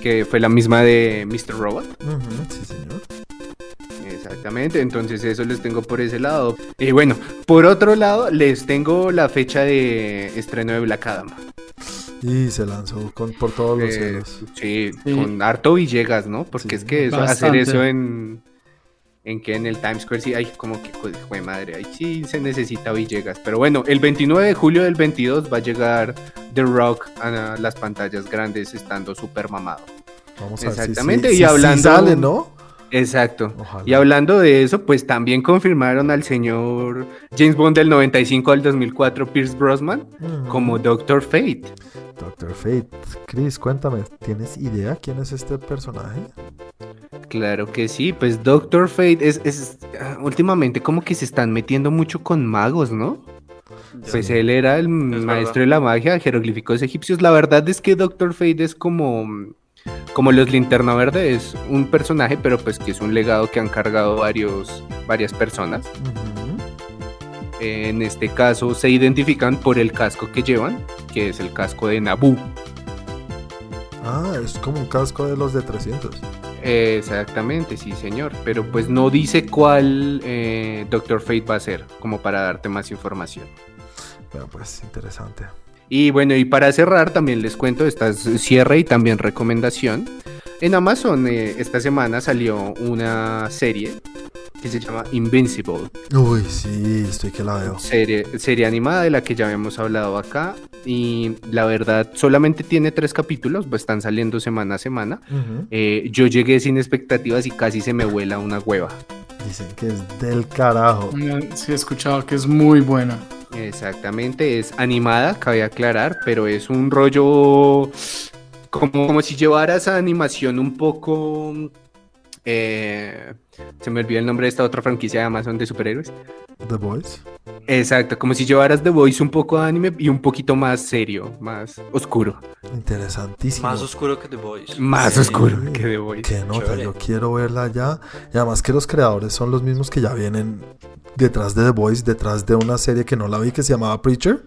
que fue la misma de Mr. Robot. Ujú, Sí, señor. Exactamente, entonces eso les tengo por ese lado. Y bueno, por otro lado, les tengo la fecha de estreno de Black Adam. Y se lanzó con, por todos los Eh, cielos. sí, Sí. con harto Villegas, ¿no? Porque Sí, es que eso- hacer eso en. En que en el Times Square sí, ay, como que, jue madre, ahí sí se necesita Villegas. Pero bueno, el 29 de julio del 22 va a llegar The Rock a las pantallas grandes estando súper mamado. Vamos a ver si- exactamente, si, y si- si hablando- sale, ¿no? Exacto. Ojalá. Y hablando de eso, pues también confirmaron al señor James Bond del 95 al 2004, Pierce Brosnan, Ujú. como Doctor Fate. Doctor Fate. Chris, cuéntame, ¿tienes idea quién es este personaje? Claro que sí, pues Doctor Fate es, es ah, últimamente como que se están metiendo mucho con magos, ¿no? Pues Sí. él era el maestro de la magia, jeroglíficos egipcios. La verdad es que Doctor Fate es como, como los Linterna Verde, es un personaje, pero pues que es un legado que han cargado varios, varias personas. En este caso se identifican por el casco que llevan, que es el casco de Naboo. Ah, es como un casco de los de 300. Exactamente, sí señor, pero pues no dice cuál eh, Doctor Fate va a ser, como para darte más información. Bueno, pues interesante. Y bueno, y para cerrar también les cuento, esta es cierre y también recomendación. En Amazon eh, esta semana salió una serie que se llama Invincible, Uy, sí, estoy que la veo. serie, serie animada de la que ya habíamos hablado acá. Y la verdad, solamente tiene tres capítulos, pues están saliendo semana a semana. Ujú. Eh, yo llegué sin expectativas y casi se me vuela una hueva. Dicen que es del carajo. Una- Sí, he escuchado que es muy buena. Exactamente, es animada, cabe aclarar, pero es un rollo como, si llevaras a animación un poco... eh, se me olvidó el nombre de esta otra franquicia de Amazon de superhéroes. The Boys. Exacto, como si llevaras The Voice un poco de anime y un poquito más serio, más oscuro. Interesantísimo. Más oscuro que The Boys. Más Sí. oscuro que The Voice. Qué nota, Chévere. yo quiero verla ya. Y además que los creadores son los mismos que ya vienen detrás de The Boys, detrás de una serie que no la vi que se llamaba Preacher.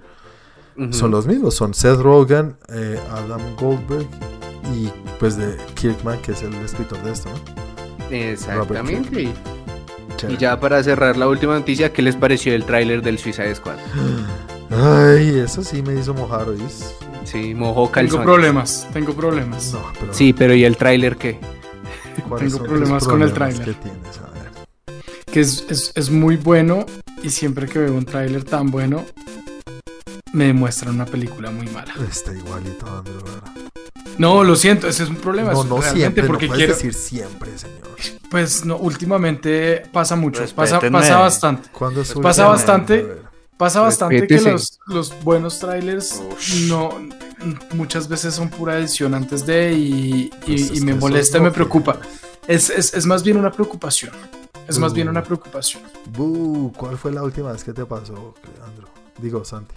Son los mismos, son Seth Rogen, eh, Adam Goldberg y pues de Kirkman, que es el escritor de esto, ¿no? Exactamente. Y, ya para cerrar la última noticia, ¿qué les pareció el tráiler del Suicide Squad? Ay, eso sí me hizo mojar, ¿oís? Sí, mojó Tengo calzones. problemas, tengo problemas. No, pero Sí, pero ¿y el tráiler qué? ¿cuáles tengo problemas con el tráiler. que tienes? A ver. Que es, es- es muy bueno y siempre que veo un tráiler tan bueno, me demuestran una película muy mala. Está igualito, Andrew. No, lo siento, ese es un problema. No, es no realmente siempre, porque no quiero. decir siempre, señor. Pues no, últimamente pasa mucho, pasa, pasa bastante. ¿Cuándo es su Pasa bastante. Pasa bastante que los, los buenos trailers no muchas veces son pura edición antes de y, y- Pues y me molesta es y me preocupa. Es, es- es más bien una preocupación. Es más bien Mm. una preocupación. Bu, ¿Cuál fue la última vez que te pasó, Leandro? Digo, Santi.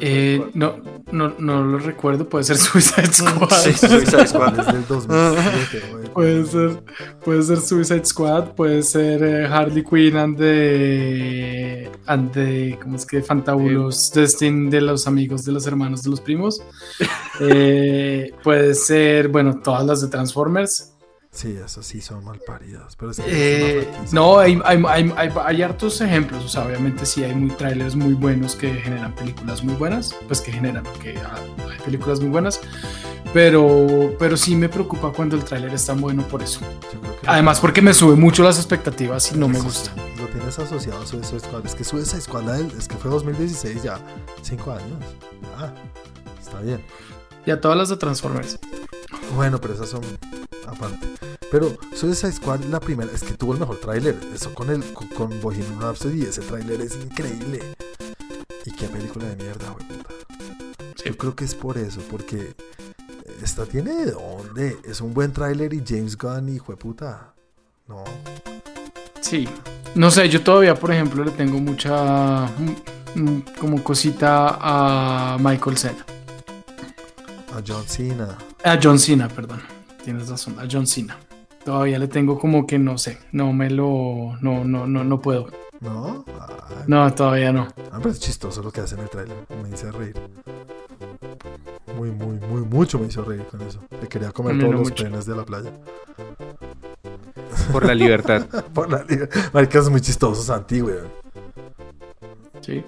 Eh, no, no, no lo recuerdo, puede ser (laughs) Suicide Squad. Sí, (laughs) Suicide Squad. Desde el 2007, güey. Puede ser, puede ser Suicide Squad, puede ser eh, Harley Quinn and the, and the- ¿cómo es que? Fantabulous Destin de los amigos, de los hermanos, de los primos. (laughs) Eh, puede ser, bueno, todas las de Transformers. Sí, esos sí son mal paridos. Pero es que Eh, no, hay, hay, hay, hay- hay hartos ejemplos, o sea, obviamente sí hay muy trailers muy buenos que generan películas muy buenas, pues que generan, que ah, hay películas muy buenas, pero, pero sí me preocupa cuando el trailer es tan bueno por eso. Además porque me sube mucho las expectativas y no me Eso gusta. Lo tienes asociado a Suicide Squad. Es que Suicide Squad es que fue 2016 ya. 5 años. Ya. Está bien. Y a todas las de Transformers. Bueno, pero esas son aparte. Pero Suicide Squad, la primera, es que tuvo el mejor tráiler. Eso con el con, con Bohemian Rhapsody, ese tráiler es increíble. Y qué película de mierda, güey. puta. Yo creo que es por eso, porque esta tiene de dónde. Es un buen tráiler y James Gunn, hijo de puta. No. Sí. No sé, yo todavía, por ejemplo, le tengo mucha mm, mm, como cosita a Michael Cena. A John Cena. A John Cena, perdón. Tienes razón, a John Cena. Todavía le tengo como que no sé, no me lo no no no no puedo. ¿No? Ay, No, todavía no. Ah, pero es chistoso lo que hace en el tráiler. Me hizo reír. Muy, muy, muy, mucho me hizo reír con eso. Le quería comer mí todos no los mucho. penes de la playa. Por la libertad. (laughs) Por la liga. Marica, es muy chistoso, Santi, güey. Sí.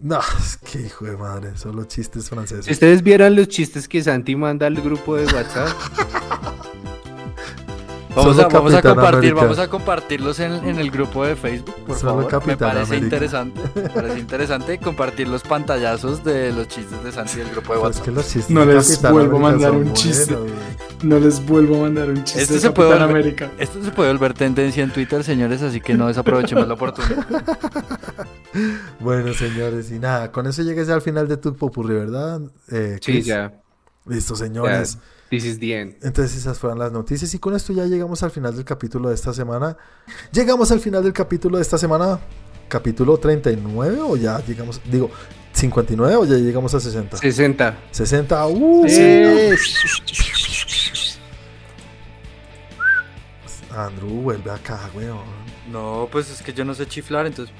No, es que hijo de madre. Solo chistes franceses. Si ustedes vieran los chistes que Santi manda al grupo de WhatsApp, (laughs) Vamos a, vamos a Capitán compartir, América. vamos a compartirlos en, en el grupo de Facebook, por Solo favor. Me parece América. interesante, me (laughs) parece interesante compartir los pantallazos de los chistes de Santi del grupo de es WhatsApp. que los chistes No de les Capitán vuelvo a mandar son un chiste. güey. No les vuelvo a mandar un chiste de se puede volver- América. Esto se puede volver tendencia en Twitter, señores, así que no desaprovechemos la oportunidad. (laughs) (laughs) Bueno, señores, y nada, con eso llegues ya al final de tu popurrí, ¿verdad? Eh, sí, ya. Listo, señores. This is the end. Entonces esas fueron las noticias y con esto ya llegamos al final del capítulo de esta semana. Llegamos al final del capítulo de esta semana. Capítulo 39 o ya llegamos, digo, 59 o ya llegamos a 60. 60. 60. Uh, Eh, Andrew, vuelve acá, weón. No, pues es que yo no sé chiflar, entonces.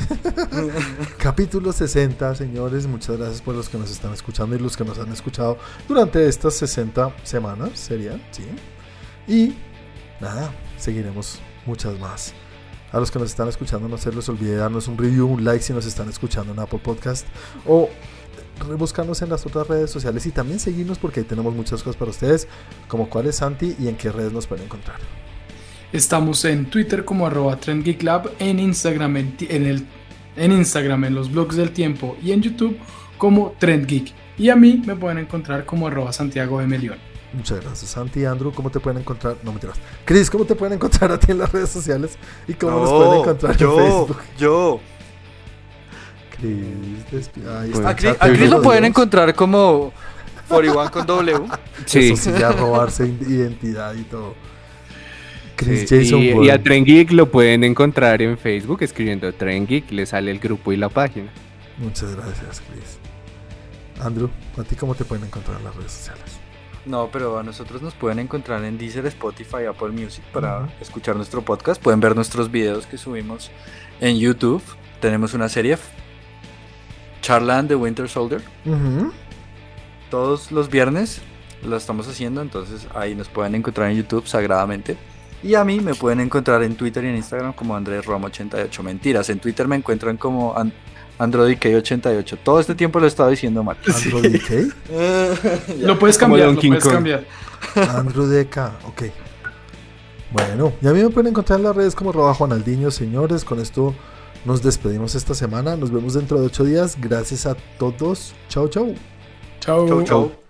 (laughs) Capítulo 60, señores. Muchas gracias por los que nos están escuchando y los que nos han escuchado durante estas 60 semanas, sería, ¿sí? Y nada, seguiremos muchas más. A los que nos están escuchando, no se les olvide darnos un review, un like si nos están escuchando en Apple Podcast o buscarnos en las otras redes sociales y también seguirnos porque ahí tenemos muchas cosas para ustedes, como cuál es Santi y en qué redes nos pueden encontrar. Estamos en Twitter como arroba TrendGeekLab, en Instagram en, el, en Instagram en los blogs del tiempo y en YouTube como TrendGeek. Y a mí me pueden encontrar como arroba Santiago de Melión. Muchas gracias, Santi. Andrew, ¿cómo te pueden encontrar? No, mentiras. Chris, ¿cómo te pueden encontrar a ti en las redes sociales? ¿Y cómo nos pueden encontrar yo, en Facebook? yo. Chris, despi- ahí Pues, está, A Chris, a lo pueden encontrar como 41 con W. Sí. Eso sí, ya robarse identidad y todo. Chris Sí, Jason y, y a Tren Geek lo pueden encontrar en Facebook escribiendo Tren Geek, le sale el grupo y la página. Muchas gracias, Chris. Andrew, ¿a ti cómo te pueden encontrar en las redes sociales? No, pero a nosotros nos pueden encontrar en Deezer, Spotify, Apple Music para escuchar nuestro podcast. Pueden ver nuestros videos que subimos en YouTube. Tenemos una serie, Charland de Winter Soldier. Todos los viernes lo estamos haciendo, entonces ahí nos pueden encontrar en YouTube sagradamente. Y a mí me pueden encontrar en Twitter y en Instagram como Andrés Roma 88 Mentiras, en Twitter me encuentran como An AndroidK88. Todo este tiempo lo he estado diciendo mal. (laughs) Andrew DK. (laughs) Lo puedes cambiar, lo puedes Kong. cambiar. Andrew DK, ok. Bueno, y a mí me pueden encontrar en las redes como arroba Juanaldiño, señores. Con esto nos despedimos esta semana. Nos vemos dentro de ocho días. Gracias a todos. Chau, chau. Chao. Chau, chau.